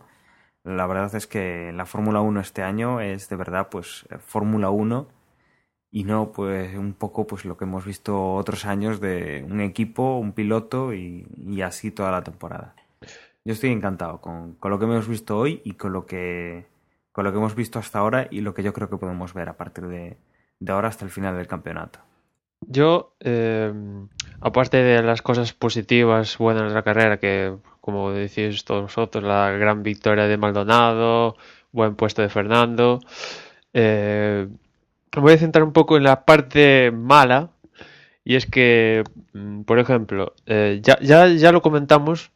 la verdad es que la Fórmula 1 este año es de verdad pues Fórmula 1 y no pues un poco pues lo que hemos visto otros años de un equipo, un piloto y, así toda la temporada. Yo estoy encantado con, con, lo que hemos visto hoy y con lo que con lo que hemos visto hasta ahora y lo que yo creo que podemos ver a partir de, de ahora hasta el final del campeonato. Yo, eh, aparte de las cosas positivas, buenas de la carrera, que como decís todos vosotros, la gran victoria de Maldonado, buen puesto de Fernando, eh, voy a centrar un poco en la parte mala, y es que, mm, por ejemplo, eh, ya, ya, ya lo comentamos,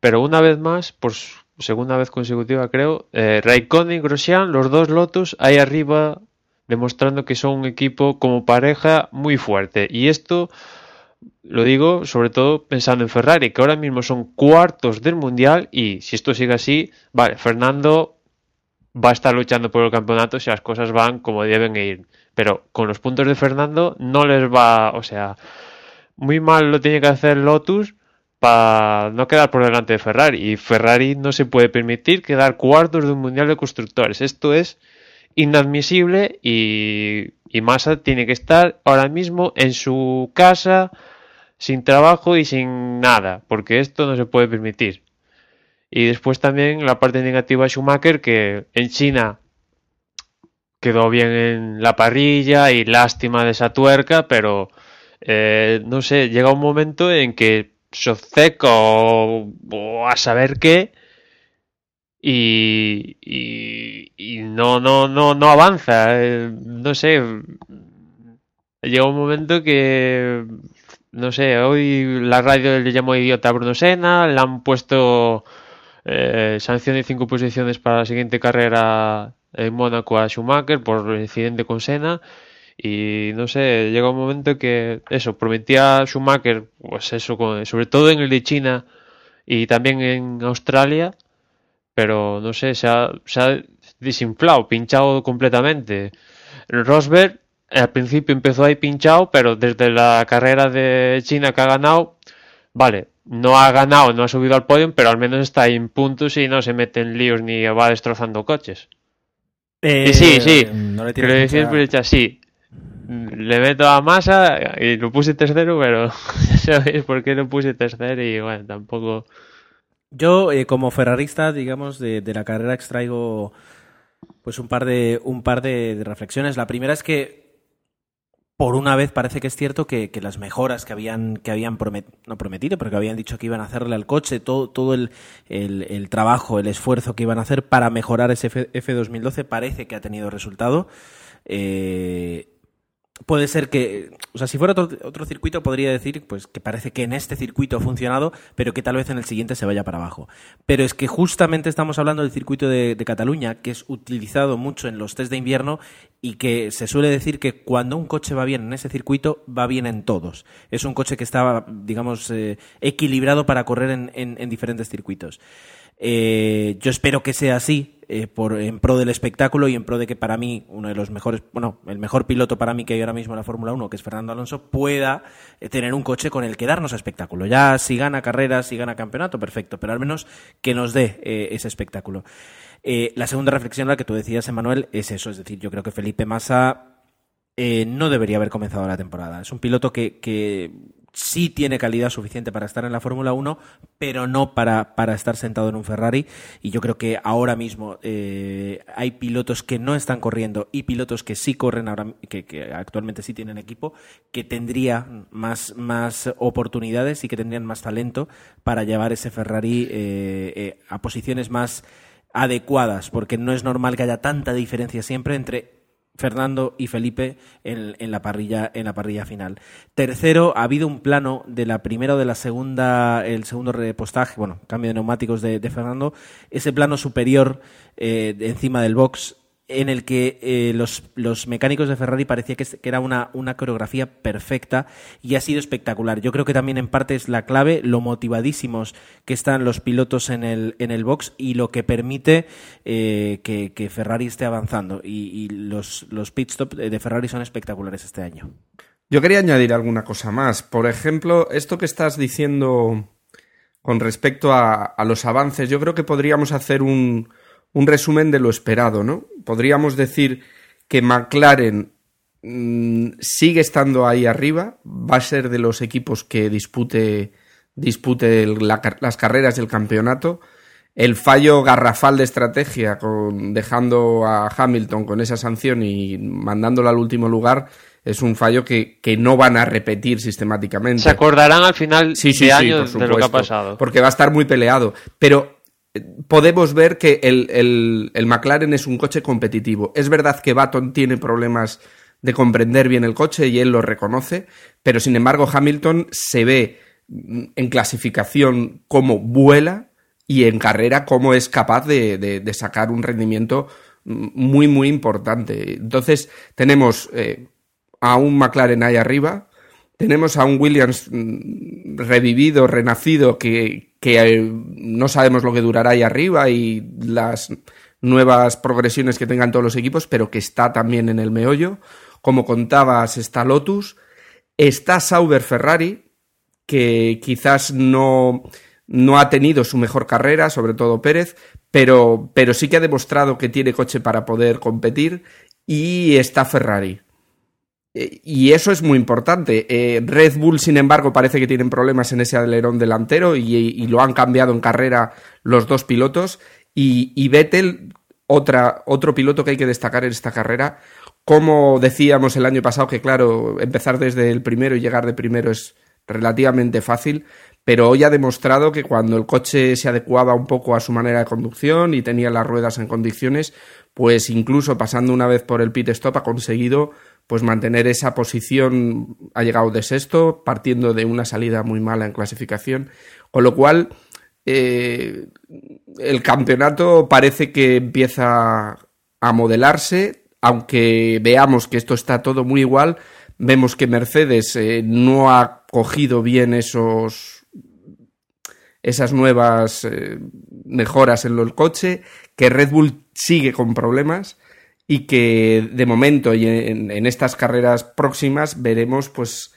pero una vez más, por segunda vez consecutiva creo, eh, Raikkonen y Grosjean, los dos Lotus, ahí arriba demostrando que son un equipo como pareja muy fuerte. Y esto lo digo sobre todo pensando en Ferrari, que ahora mismo son cuartos del mundial y si esto sigue así, vale, Fernando va a estar luchando por el campeonato si las cosas van como deben ir. Pero con los puntos de Fernando no les va, o sea, muy mal lo tiene que hacer Lotus para no quedar por delante de Ferrari. Y Ferrari no se puede permitir quedar cuartos de un mundial de constructores. Esto es inadmisible y, y Massa tiene que estar ahora mismo en su casa sin trabajo y sin nada, porque esto no se puede permitir. Y después también la parte negativa de Schumacher, que en China quedó bien en la parrilla y lástima de esa tuerca, pero eh, no sé, llega un momento en que Soceco o a saber qué, y, no, no, no, no avanza. Eh, no sé. Llega un momento que, no sé, hoy la radio le llamó idiota a Bruno Senna, le han puesto eh, sanción de cinco posiciones para la siguiente carrera en Mónaco a Schumacher por incidente con Senna. Y no sé, llega un momento que eso, prometía Schumacher, pues eso, sobre todo en el de China y también en Australia, pero no sé, se ha, desinflado, pinchado completamente. Rosberg al principio empezó ahí pinchado, pero desde la carrera de China que ha ganado, vale, no ha ganado, no ha subido al podio, pero al menos está en puntos y no se mete en líos ni va destrozando coches. Eh, y sí, sí, no le decir, mucha- pues, sí, le meto a masa y lo puse tercero, pero sabéis por qué lo puse tercero y bueno, tampoco... Yo, eh, como ferrarista, digamos, de, de la carrera extraigo pues un par de un par de, de reflexiones. La primera es que por una vez parece que es cierto que, las mejoras que habían que habían prometido, pero que habían dicho que iban a hacerle al coche, todo, todo el, el- trabajo, el esfuerzo que iban a hacer para mejorar ese F, F2012 parece que ha tenido resultado. Eh, puede ser que, o sea, si fuera otro, circuito podría decir pues que parece que en este circuito ha funcionado, pero que tal vez en el siguiente se vaya para abajo. Pero es que justamente estamos hablando del circuito de, de Cataluña, que es utilizado mucho en los test de invierno y que se suele decir que cuando un coche va bien en ese circuito, va bien en todos. Es un coche que está, digamos, eh, equilibrado para correr en, en- en diferentes circuitos. Eh, yo espero que sea así, eh, por, en pro del espectáculo y en pro de que para mí uno de los mejores, bueno, el mejor piloto para mí que hay ahora mismo en la Fórmula 1, que es Fernando Alonso, pueda eh, tener un coche con el que darnos espectáculo. Ya si gana carreras, si gana campeonato, perfecto, pero al menos que nos dé eh, ese espectáculo. La segunda reflexión, la que tú decías, Emanuel, es eso, es decir, yo creo que Felipe Massa no debería haber comenzado la temporada. Es un piloto que, que sí tiene calidad suficiente para estar en la Fórmula 1, pero no para, para estar sentado en un Ferrari. Y yo creo que ahora mismo eh, hay pilotos que no están corriendo y pilotos que sí corren ahora, que, actualmente sí tienen equipo, que tendría más, más oportunidades y que tendrían más talento para llevar ese Ferrari eh, eh, a posiciones más adecuadas, porque no es normal que haya tanta diferencia siempre entre Fernando y Felipe en, en la parrilla en la parrilla final. Tercero, ha habido un plano de la primera o de la segunda, el segundo repostaje, bueno, cambio de neumáticos de, de Fernando, ese plano superior eh, de encima del box en el que eh, los, mecánicos de Ferrari parecía que, era una, coreografía perfecta y ha sido espectacular. Yo creo que también en parte es la clave, lo motivadísimos que están los pilotos en el, box y lo que permite eh, que, Ferrari esté avanzando. Y, los, los de Ferrari son espectaculares este año. Yo quería añadir alguna cosa más. Por ejemplo, esto que estás diciendo con respecto a los avances, yo creo que podríamos hacer un, un resumen de lo esperado, ¿no? Podríamos decir que McLaren mm, sigue estando ahí arriba, va a ser de los equipos que dispute, dispute el- la car- las carreras del campeonato. El fallo garrafal de estrategia, con, dejando a Hamilton con esa sanción y mandándolo al último lugar, es un fallo que, que no van a repetir sistemáticamente. Se acordarán al final Sí, sí, de sí, año por de lo que ha pasado. Porque va a estar muy peleado. Pero podemos ver que el, el- McLaren es un coche competitivo. Es verdad que Baton tiene problemas de comprender bien el coche y él lo reconoce, pero sin embargo Hamilton se ve en clasificación como vuela y en carrera cómo es capaz de, de- sacar un rendimiento muy, muy importante. Entonces tenemos eh, a un McLaren ahí arriba, tenemos a un Williams mm, revivido, renacido, que, que, eh, no sabemos lo que durará ahí arriba y las nuevas progresiones que tengan todos los equipos, pero que está también en el meollo. Como contabas, está Lotus, está Sauber Ferrari, que quizás no, no ha tenido su mejor carrera, sobre todo Pérez, pero, pero sí que ha demostrado que tiene coche para poder competir, y está Ferrari. Eh, Y eso es muy importante. Eh, Red Bull, sin embargo, parece que tienen problemas en ese alerón delantero y, lo han cambiado en carrera los dos pilotos. Y, y Vettel, otra, otro piloto que hay que destacar en esta carrera. Como decíamos el año pasado, que claro, empezar desde el primero y llegar de primero es relativamente fácil, pero hoy ha demostrado que cuando el coche se adecuaba un poco a su manera de conducción y tenía las ruedas en condiciones, pues incluso pasando una vez por el pit stop ha conseguido pues mantener esa posición, ha llegado de sexto, partiendo de una salida muy mala en clasificación, con lo cual eh, el campeonato parece que empieza a modelarse, aunque veamos que esto está todo muy igual, vemos que Mercedes eh, no ha cogido bien esos esas nuevas eh, mejoras en el coche, que Red Bull sigue con problemas y que de momento y en, en estas carreras próximas veremos pues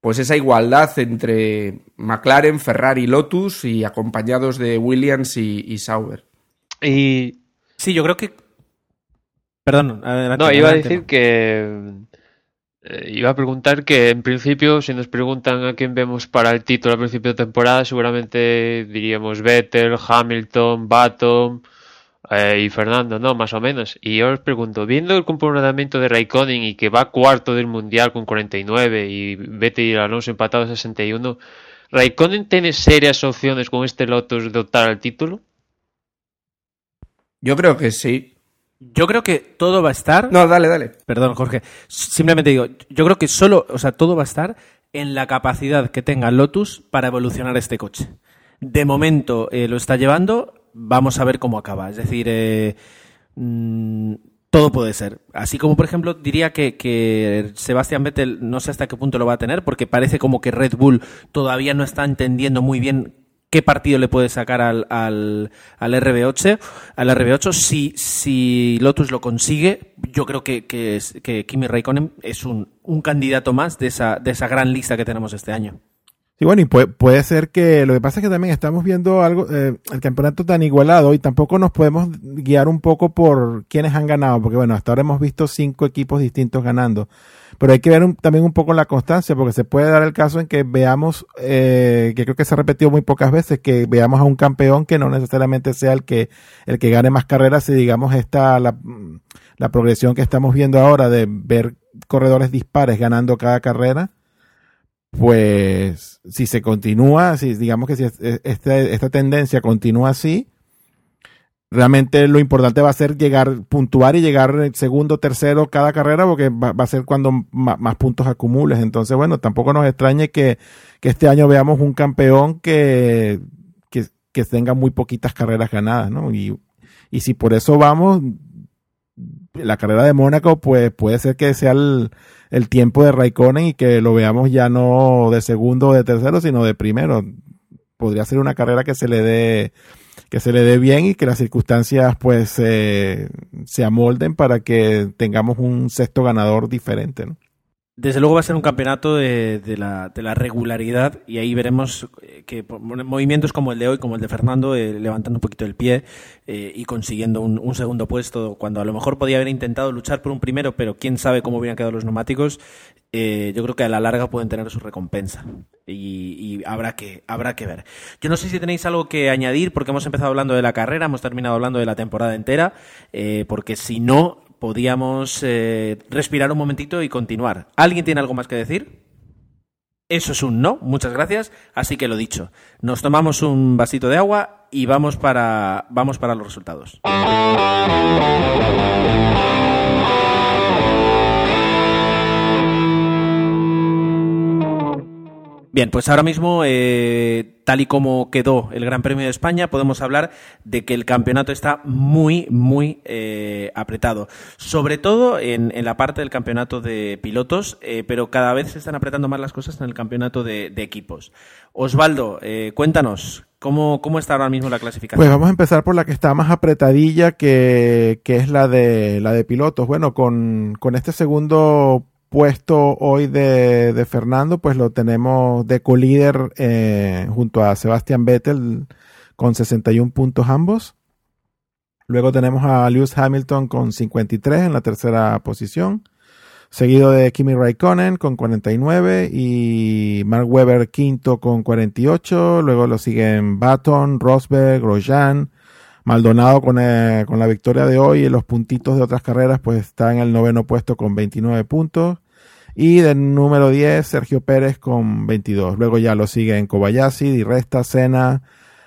pues esa igualdad entre McLaren, Ferrari, Lotus y acompañados de Williams y, y Sauber. Y Sí, yo creo que. Perdón, adelante, no, iba a decir no. que eh, iba a preguntar que en principio, si nos preguntan a quién vemos para el título al principio de temporada, seguramente diríamos Vettel, Hamilton, Baton eh, y Fernando, ¿no? Más o menos. Y yo os pregunto, viendo el comportamiento de Raikkonen y que va cuarto del mundial con 49 y Vettel y Alonso empatados a 61, ¿Raikkonen tiene serias opciones con este Lotus de optar al título? Yo creo que sí. Yo creo que todo va a estar. No, dale, dale. Perdón, Jorge. Simplemente digo, yo creo que solo, o sea, todo va a estar en la capacidad que tenga Lotus para evolucionar este coche. De momento eh, lo está llevando, vamos a ver cómo acaba. Es decir, eh, mm, todo puede ser. Así como, por ejemplo, diría que, que Sebastián Vettel no sé hasta qué punto lo va a tener, porque parece como que Red Bull todavía no está entendiendo muy bien qué partido le puede sacar al, al, al RB8. Al RB8, si, si Lotus lo consigue, yo creo que, que, que Kimi Raikkonen es un, un candidato más de esa, de esa gran lista que tenemos este año. Sí, bueno, y puede, puede ser que lo que pasa es que también estamos viendo algo, eh, el campeonato tan igualado y tampoco nos podemos guiar un poco por quiénes han ganado, porque bueno, hasta ahora hemos visto cinco equipos distintos ganando, pero hay que ver también un poco la constancia, porque se puede dar el caso en que veamos, eh, que creo que se ha repetido muy pocas veces, que veamos a un campeón que no necesariamente sea el que, el que gane más carreras, y digamos esta, la, la progresión que estamos viendo ahora de ver corredores dispares ganando cada carrera, pues si se continúa, si digamos que si es- es- este- esta tendencia continúa así, realmente lo importante va a ser llegar, puntuar y llegar segundo, tercero cada carrera, porque va, a ser cuando más, puntos acumules. Entonces, bueno, tampoco nos extrañe que, este año veamos un campeón que, que, que tenga muy poquitas carreras ganadas, ¿no? Y, y si por eso vamos, la carrera de Mónaco, pues puede ser que sea el, el tiempo de Raikkonen y que lo veamos ya no de segundo o de tercero, sino de primero. Podría ser una carrera que se le dé que se le dé bien y que las circunstancias pues eh, se amolden para que tengamos un sexto ganador diferente, ¿no? Desde luego va a ser un campeonato de, la, de la regularidad y ahí veremos eh, que movimientos como el de hoy, como el de Fernando, eh, levantando un poquito el pie eh, y consiguiendo un, un segundo puesto, cuando a lo mejor podía haber intentado luchar por un primero, pero quién sabe cómo hubieran quedado los neumáticos, yo creo que a la larga pueden tener su recompensa y, y habrá, que, habrá que ver. Yo no sé si tenéis algo que añadir porque hemos empezado hablando de la carrera, hemos terminado hablando de la temporada entera, porque si no, podíamos eh, respirar un momentito y continuar. ¿Alguien tiene algo más que decir? Eso es un no, muchas gracias. Así que lo dicho, nos tomamos un vasito de agua y vamos para, vamos para los resultados. Bien, pues ahora mismo, eh, tal y como quedó el Gran Premio de España, podemos hablar de que el campeonato está muy, muy eh, apretado. Sobre todo en, la parte del campeonato de pilotos, eh, pero cada vez se están apretando más las cosas en el campeonato de, de equipos. Osvaldo, cuéntanos, ¿cómo, ¿cómo está ahora mismo la clasificación? Pues vamos a empezar por la que está más apretadilla, que, que es la de la de pilotos. Bueno, con, con este segundo puesto hoy de, Fernando, pues lo tenemos de colíder eh, junto a Sebastian Vettel con 61 puntos ambos. Luego tenemos a Lewis Hamilton con 53 en la tercera posición, seguido de Kimi Raikkonen con 49 y Mark Webber quinto con 48. Luego lo siguen Baton, Rosberg, Grosjean, Maldonado con, eh, con la victoria de hoy y los puntitos de otras carreras, pues está en el noveno puesto con 29 puntos. Y del número 10, Sergio Pérez con 22. Luego ya lo siguen Kobayashi, Di Resta, Senna,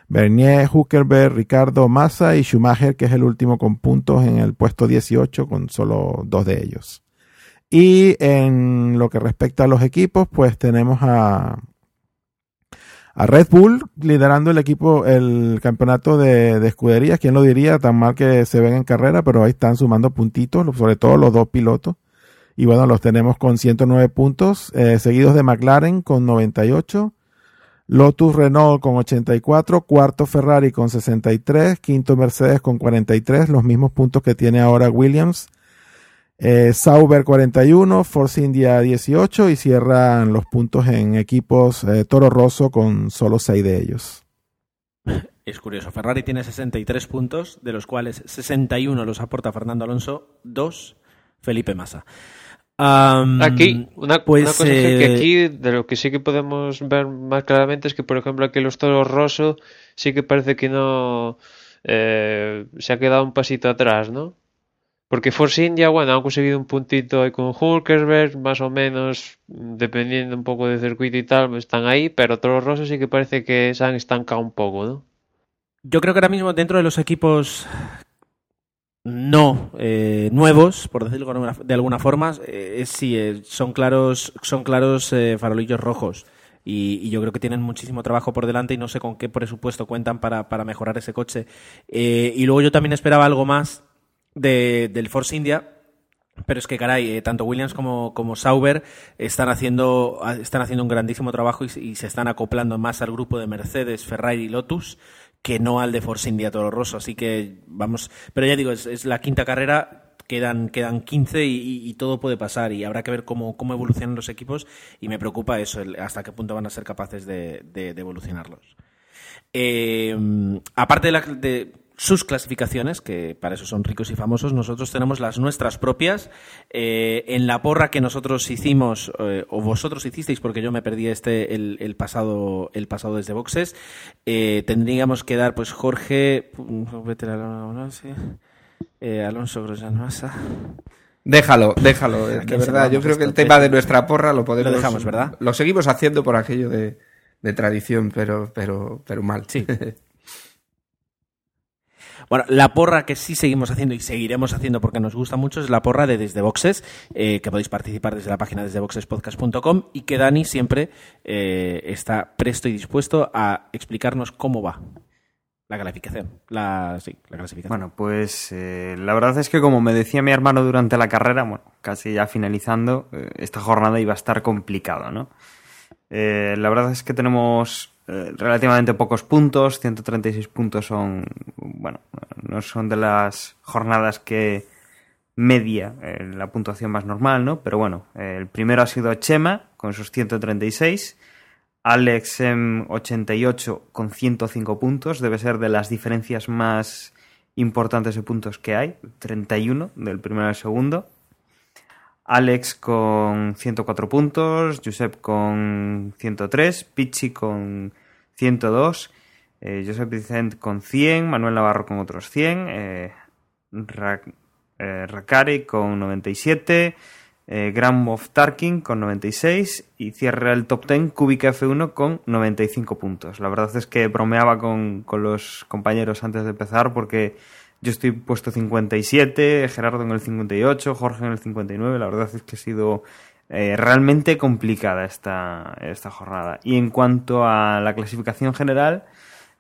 Bernier, Huckerberg, Ricardo, Massa y Schumacher, que es el último con puntos en el puesto 18, con solo dos de ellos. Y en lo que respecta a los equipos, pues tenemos a, a Red Bull liderando el equipo, el campeonato de, de escuderías. ¿Quién lo diría? Tan mal que se ven en carrera, pero ahí están sumando puntitos, sobre todo los dos pilotos. Y bueno, los tenemos con 109 puntos, eh, seguidos de McLaren con 98, Lotus Renault con 84, cuarto Ferrari con 63, quinto Mercedes con 43, los mismos puntos que tiene ahora Williams. eh, Sauber 41, Force India 18 y cierran los puntos en equipos eh, Toro Rosso con solo 6 de ellos. Es curioso, Ferrari tiene 63 puntos, de los cuales 61 los aporta Fernando Alonso, 2 Felipe Massa. Um, aquí, una, pues, una cosa es que eh, aquí, de lo que sí que podemos ver más claramente es que, por ejemplo, aquí los toros Rosso sí que parece que no eh, se ha quedado un pasito atrás, ¿no? Porque Force India, bueno, han conseguido un puntito ahí con Hulkersberg, más o menos, dependiendo un poco del circuito y tal, están ahí, pero Toro Rosso sí que parece que se han estancado un poco, ¿no? Yo creo que ahora mismo dentro de los equipos no eh, nuevos, por decirlo de alguna forma, eh, sí, eh, son claros, son claros farolillos rojos. Y, yo creo que tienen muchísimo trabajo por delante y no sé con qué presupuesto cuentan para, para mejorar ese coche. Y luego yo también esperaba algo más de, del Force India, pero es que, caray, tanto Williams como, como Sauber están haciendo, están haciendo un grandísimo trabajo y, y se están acoplando más al grupo de Mercedes, Ferrari y Lotus que no al de Force India Toro Rosso. Así que vamos. Pero ya digo, es, la quinta carrera. Quedan, quedan 15 y, todo puede pasar y habrá que ver cómo, cómo evolucionan los equipos y me preocupa eso, hasta qué punto van a ser capaces de, de- de evolucionarlos. Eh, aparte de, la- de sus clasificaciones, que para eso son ricos y famosos, nosotros tenemos las nuestras propias. Eh, en la porra que nosotros hicimos, eh, o vosotros hicisteis, porque yo me perdí este el, el pasado el pasado desde boxes, eh, tendríamos que dar, pues Jorge, mm, Alonso Grosjean Massa. Déjalo, déjalo. eh, ¿A De quién se lo verdad, yo creo que el tema de nuestra porra lo podemos. Lo dejamos, ¿verdad? Lo seguimos haciendo por aquello de, de tradición, pero, pero, pero mal. Sí. Bueno, la porra que sí seguimos haciendo y seguiremos haciendo porque nos gusta mucho es la porra de Desde Boxes, eh, que podéis participar desde la página desdeboxespodcast.com y que Dani siempre eh, está presto y dispuesto a explicarnos cómo va la calificación. La, clasificación. Bueno, pues eh, la verdad es que como me decía mi hermano durante la carrera, bueno, casi ya finalizando, esta jornada iba a estar complicada, ¿no? La verdad es que tenemos relativamente pocos puntos, 136 puntos son, bueno, no son de las jornadas que media eh, la puntuación más normal, ¿no? Pero bueno, eh, el primero ha sido Chema con sus 136, Alex en 88 con 105 puntos, debe ser de las diferencias más importantes de puntos que hay, 31 del primero al segundo. Alex con 104 puntos, Josep con 103, Pichi con 102, eh, Josep Vicent con 100, Manuel Navarro con otros 100, eh, eh, Rakari con 97, eh, Grand Moff Tarkin con 96 y cierra el top 10 Kubica F1 con 95 puntos. La verdad es que bromeaba con, con los compañeros antes de empezar porque yo estoy puesto 57, Gerardo en el 58, Jorge en el 59. La verdad es que ha sido eh, realmente complicada esta, esta jornada. Y en cuanto a la clasificación general,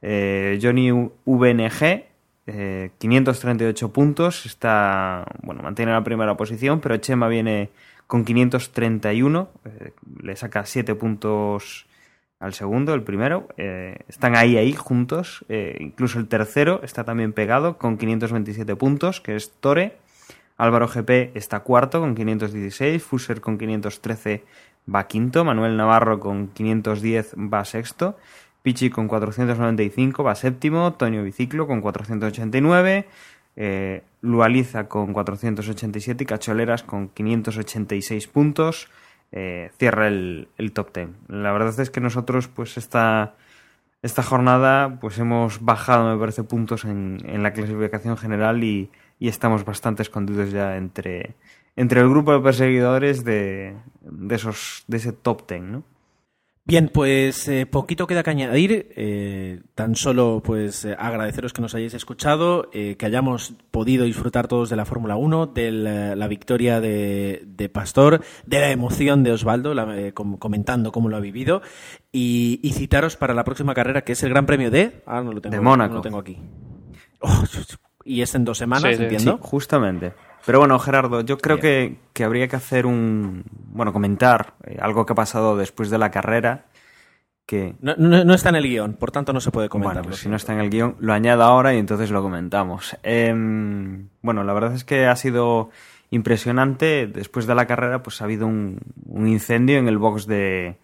eh, Johnny VNG, eh, 538 puntos, está, bueno, mantiene la primera posición, pero Chema viene con 531, eh, le saca 7 puntos al segundo, el primero. eh, están ahí, ahí, juntos. eh, incluso el tercero está también pegado con 527 puntos, que es Tore. Álvaro GP está cuarto con 516, Fuser con 513 va quinto, Manuel Navarro con 510 va sexto, Pichi con 495 va séptimo, Tonio Biciclo con 489, eh, Lualiza con 487 y Cacholeras con 586 puntos. Eh, cierra el, el top 10. La verdad es que nosotros, pues esta, esta jornada, pues hemos bajado, me parece, puntos en, en la clasificación general y, y estamos bastante escondidos ya entre, entre el grupo de perseguidores de, de, esos, de ese top 10, ¿no? Bien, pues eh, poquito queda que añadir. eh, tan solo pues eh, agradeceros que nos hayáis escuchado, eh, que hayamos podido disfrutar todos de la Fórmula 1, de la, la victoria de, de Pastor, de la emoción de Osvaldo, la- eh, com- comentando cómo lo ha vivido, y, y citaros para la próxima carrera, que es el Gran Premio de... Ah, no lo tengo, De Mónaco. no lo tengo aquí. Oh, y es en dos semanas, sí. entiendo. Sí, justamente. Pero bueno, Gerardo, yo creo que, que habría que hacer un. Bueno, comentar eh, algo que ha pasado después de la carrera. Que. No, no- no está en el guion, por tanto no se puede comentar. Bueno, pues si no está en el guion, lo añado ahora y entonces lo comentamos. Em, bueno, la verdad es que ha sido impresionante. Después de la carrera, pues ha habido un, incendio en el box de,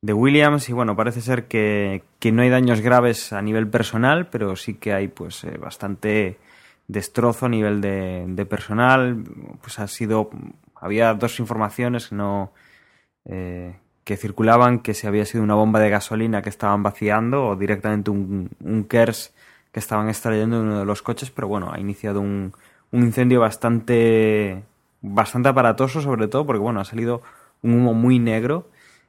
de, Williams y bueno, parece ser que, que, no hay daños graves a nivel personal, pero sí que hay pues eh, bastante destrozo a nivel de, de, personal. Pues ha sido, había dos informaciones no eh, que circulaban que se había sido una bomba de gasolina que estaban vaciando o directamente un, un KERS que estaban extrayendo en uno de los coches, pero bueno, ha iniciado un, un incendio bastante, bastante aparatoso, sobre todo porque bueno, ha salido un humo muy negro.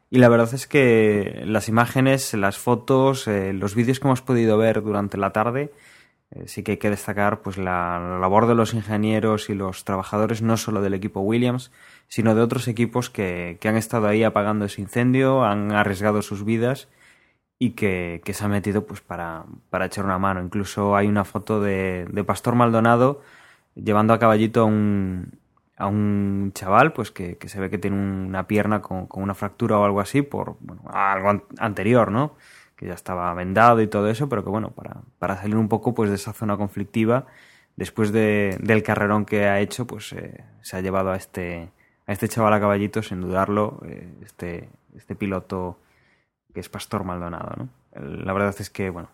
Y la verdad es que las imágenes, las fotos, eh, los vídeos que hemos podido ver durante la tarde, sí que hay que destacar pues la, labor de los ingenieros y los trabajadores, no solo del equipo Williams, sino de otros equipos que, que han estado ahí apagando ese incendio, han arriesgado sus vidas y que, que, se han metido pues para, para echar una mano. Incluso hay una foto de, de Pastor Maldonado llevando a caballito a un, a un chaval pues que, se ve que tiene una pierna con, una fractura o algo así por bueno, algo anterior, ¿no? Que ya estaba vendado y todo eso, pero que bueno, para, para salir un poco pues de esa zona conflictiva, después de, del carrerón que ha hecho, pues eh, se ha llevado a este, a este chaval a caballito, sin dudarlo, eh, este, este piloto que es Pastor Maldonado, ¿no? La verdad es que, bueno,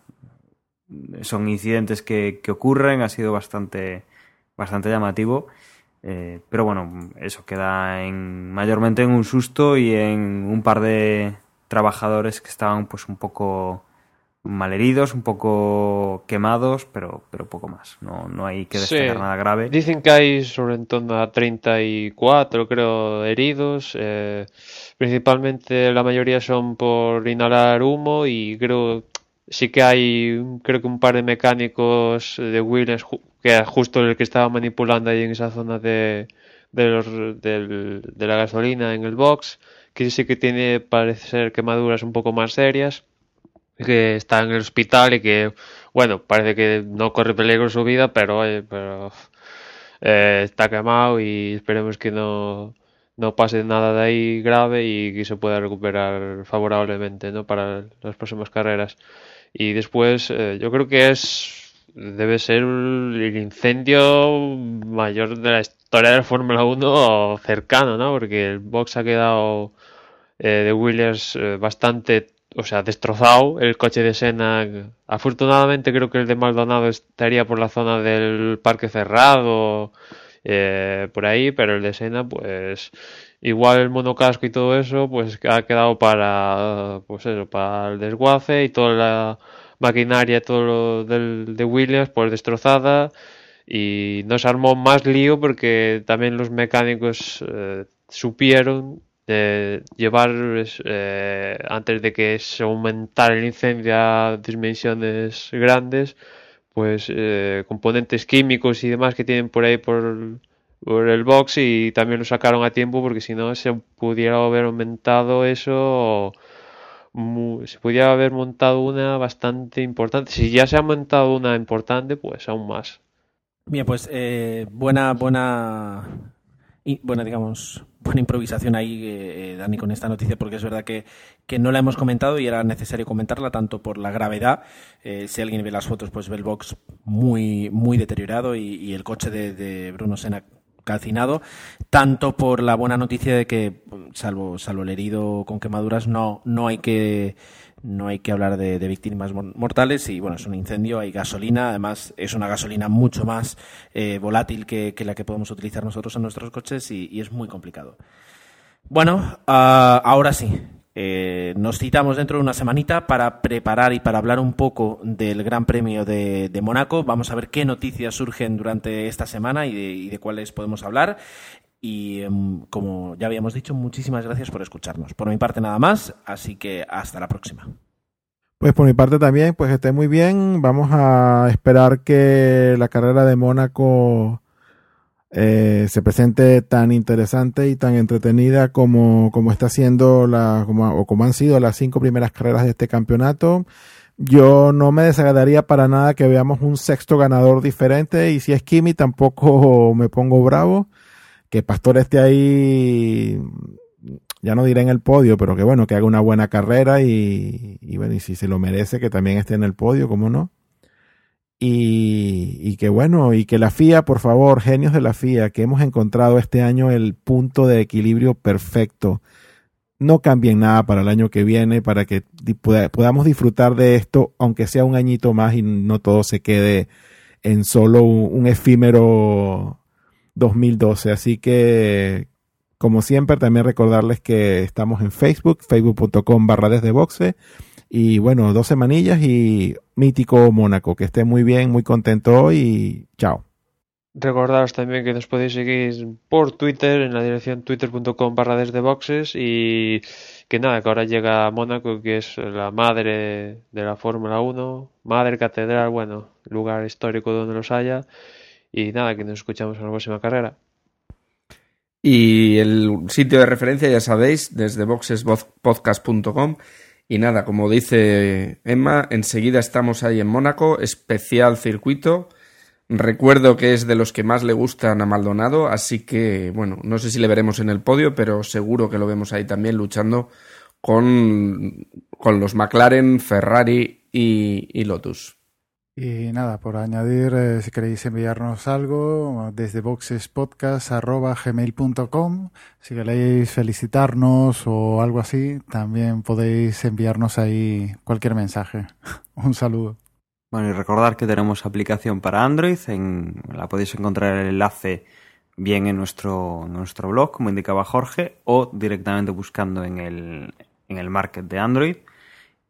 son incidentes que, que ocurren, ha sido bastante bastante llamativo. Eh, pero bueno, eso queda en, mayormente en un susto y en un par de trabajadores que estaban pues un poco malheridos, un poco quemados, pero, pero poco más. No, no hay que destacar nada grave. Dicen que hay sobre en torno a 34, creo, heridos. Eh, principalmente la mayoría son por inhalar humo y creo sí que hay creo que un par de mecánicos de Williams que era justo el que estaba manipulando ahí en esa zona de, de, los, de la gasolina en el box, que sí que tiene, parece ser, quemaduras un poco más serias, que está en el hospital y que, bueno, parece que no corre peligro su vida, pero, pero eh, está quemado y esperemos que no, no pase nada de ahí grave y que se pueda recuperar favorablemente ¿no? para las próximas carreras. Y después, eh, yo creo que es debe ser el incendio mayor de la historia de la Fórmula 1 cercano, ¿no? Porque el box ha quedado eh, de Williams eh, bastante, o sea, destrozado. El coche de Senna, afortunadamente creo que el de Maldonado estaría por la zona del parque cerrado, eh, por ahí, pero el de Senna, pues igual el monocasco y todo eso, pues ha quedado para, pues eso, para el desguace y toda la maquinaria todo lo del, de Williams pues destrozada y nos armó más lío porque también los mecánicos eh, supieron eh, llevar eh, antes de que se aumentara el incendio a dimensiones grandes pues componentes químicos y demás que tienen por ahí por, por el box y también lo sacaron a tiempo porque si no se pudiera haber aumentado eso se podría haber montado una bastante importante. Si ya se ha montado una importante, pues aún más. Bien, pues eh, buena, buena, y, buena, digamos, buena improvisación ahí, eh, Dani, con esta noticia, porque es verdad que, que, no la hemos comentado y era necesario comentarla, tanto por la gravedad, eh, si alguien ve las fotos, pues ve el box muy, muy deteriorado y, y el coche de, de Bruno Senna calcinado, tanto por la buena noticia de que, salvo, salvo el herido con quemaduras, no, no hay que no hay que hablar de, víctimas mortales y bueno, es un incendio, hay gasolina, además es una gasolina mucho más eh, volátil que, la que podemos utilizar nosotros en nuestros coches y, es muy complicado. Bueno, ah, ahora sí, eh, nos citamos dentro de una semanita para preparar y para hablar un poco del Gran Premio de, de Mónaco. Vamos a ver qué noticias surgen durante esta semana y de, cuáles podemos hablar. Y em, como ya habíamos dicho, muchísimas gracias por escucharnos. Por mi parte nada más, así que hasta la próxima. Pues por mi parte también, pues esté muy bien. Vamos a esperar que la carrera de Mónaco eh, se presente tan interesante y tan entretenida como, como está siendo la, o como han sido las cinco primeras carreras de este campeonato. Yo no me desagradaría para nada que veamos un sexto ganador diferente y si es Kimi tampoco me pongo bravo. Que Pastor esté ahí, ya no diré en el podio, pero que bueno, que haga una buena carrera y, bueno, y si se lo merece que también esté en el podio, ¿cómo no? Y, y, que bueno, y que la FIA, por favor, genios de la FIA, que hemos encontrado este año el punto de equilibrio perfecto. No cambien nada para el año que viene, para que podamos disfrutar de esto, aunque sea un añito más y no todo se quede en solo un efímero 2012. Así que, como siempre, también recordarles que estamos en Facebook, facebook.com barra desde boxe y bueno, dos semanillas y mítico Mónaco. Que esté muy bien, muy contento y chao. Recordaros también que nos podéis seguir por Twitter en la dirección twitter.com barra desde boxes y que nada, que ahora llega Mónaco, que es la madre de la Fórmula 1, madre catedral, bueno, lugar histórico donde los haya. Y nada, que nos escuchamos en la próxima carrera. Y el sitio de referencia, ya sabéis, desde boxespodcast.com y nada, como dice Emma, enseguida estamos ahí en Mónaco, especial circuito. Recuerdo que es de los que más le gustan a Maldonado, así que, bueno, no sé si le veremos en el podio, pero seguro que lo vemos ahí también luchando con, con los McLaren, Ferrari y, y Lotus. Y nada, por añadir, eh, si queréis enviarnos algo, desde boxespodcast.gmail.com. Si queréis felicitarnos o algo así, también podéis enviarnos ahí cualquier mensaje. Un saludo. Bueno, y recordar que tenemos aplicación para Android. En, la podéis encontrar el enlace bien en nuestro, nuestro blog, como indicaba Jorge, o directamente buscando en el, en el market de Android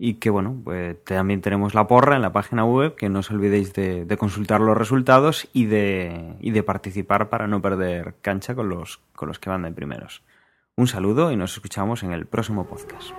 y que bueno, pues también tenemos la porra en la página web, que no os olvidéis de, de consultar los resultados y de, y de, participar para no perder cancha con los, con los que van de primeros. Un saludo y nos escuchamos en el próximo podcast.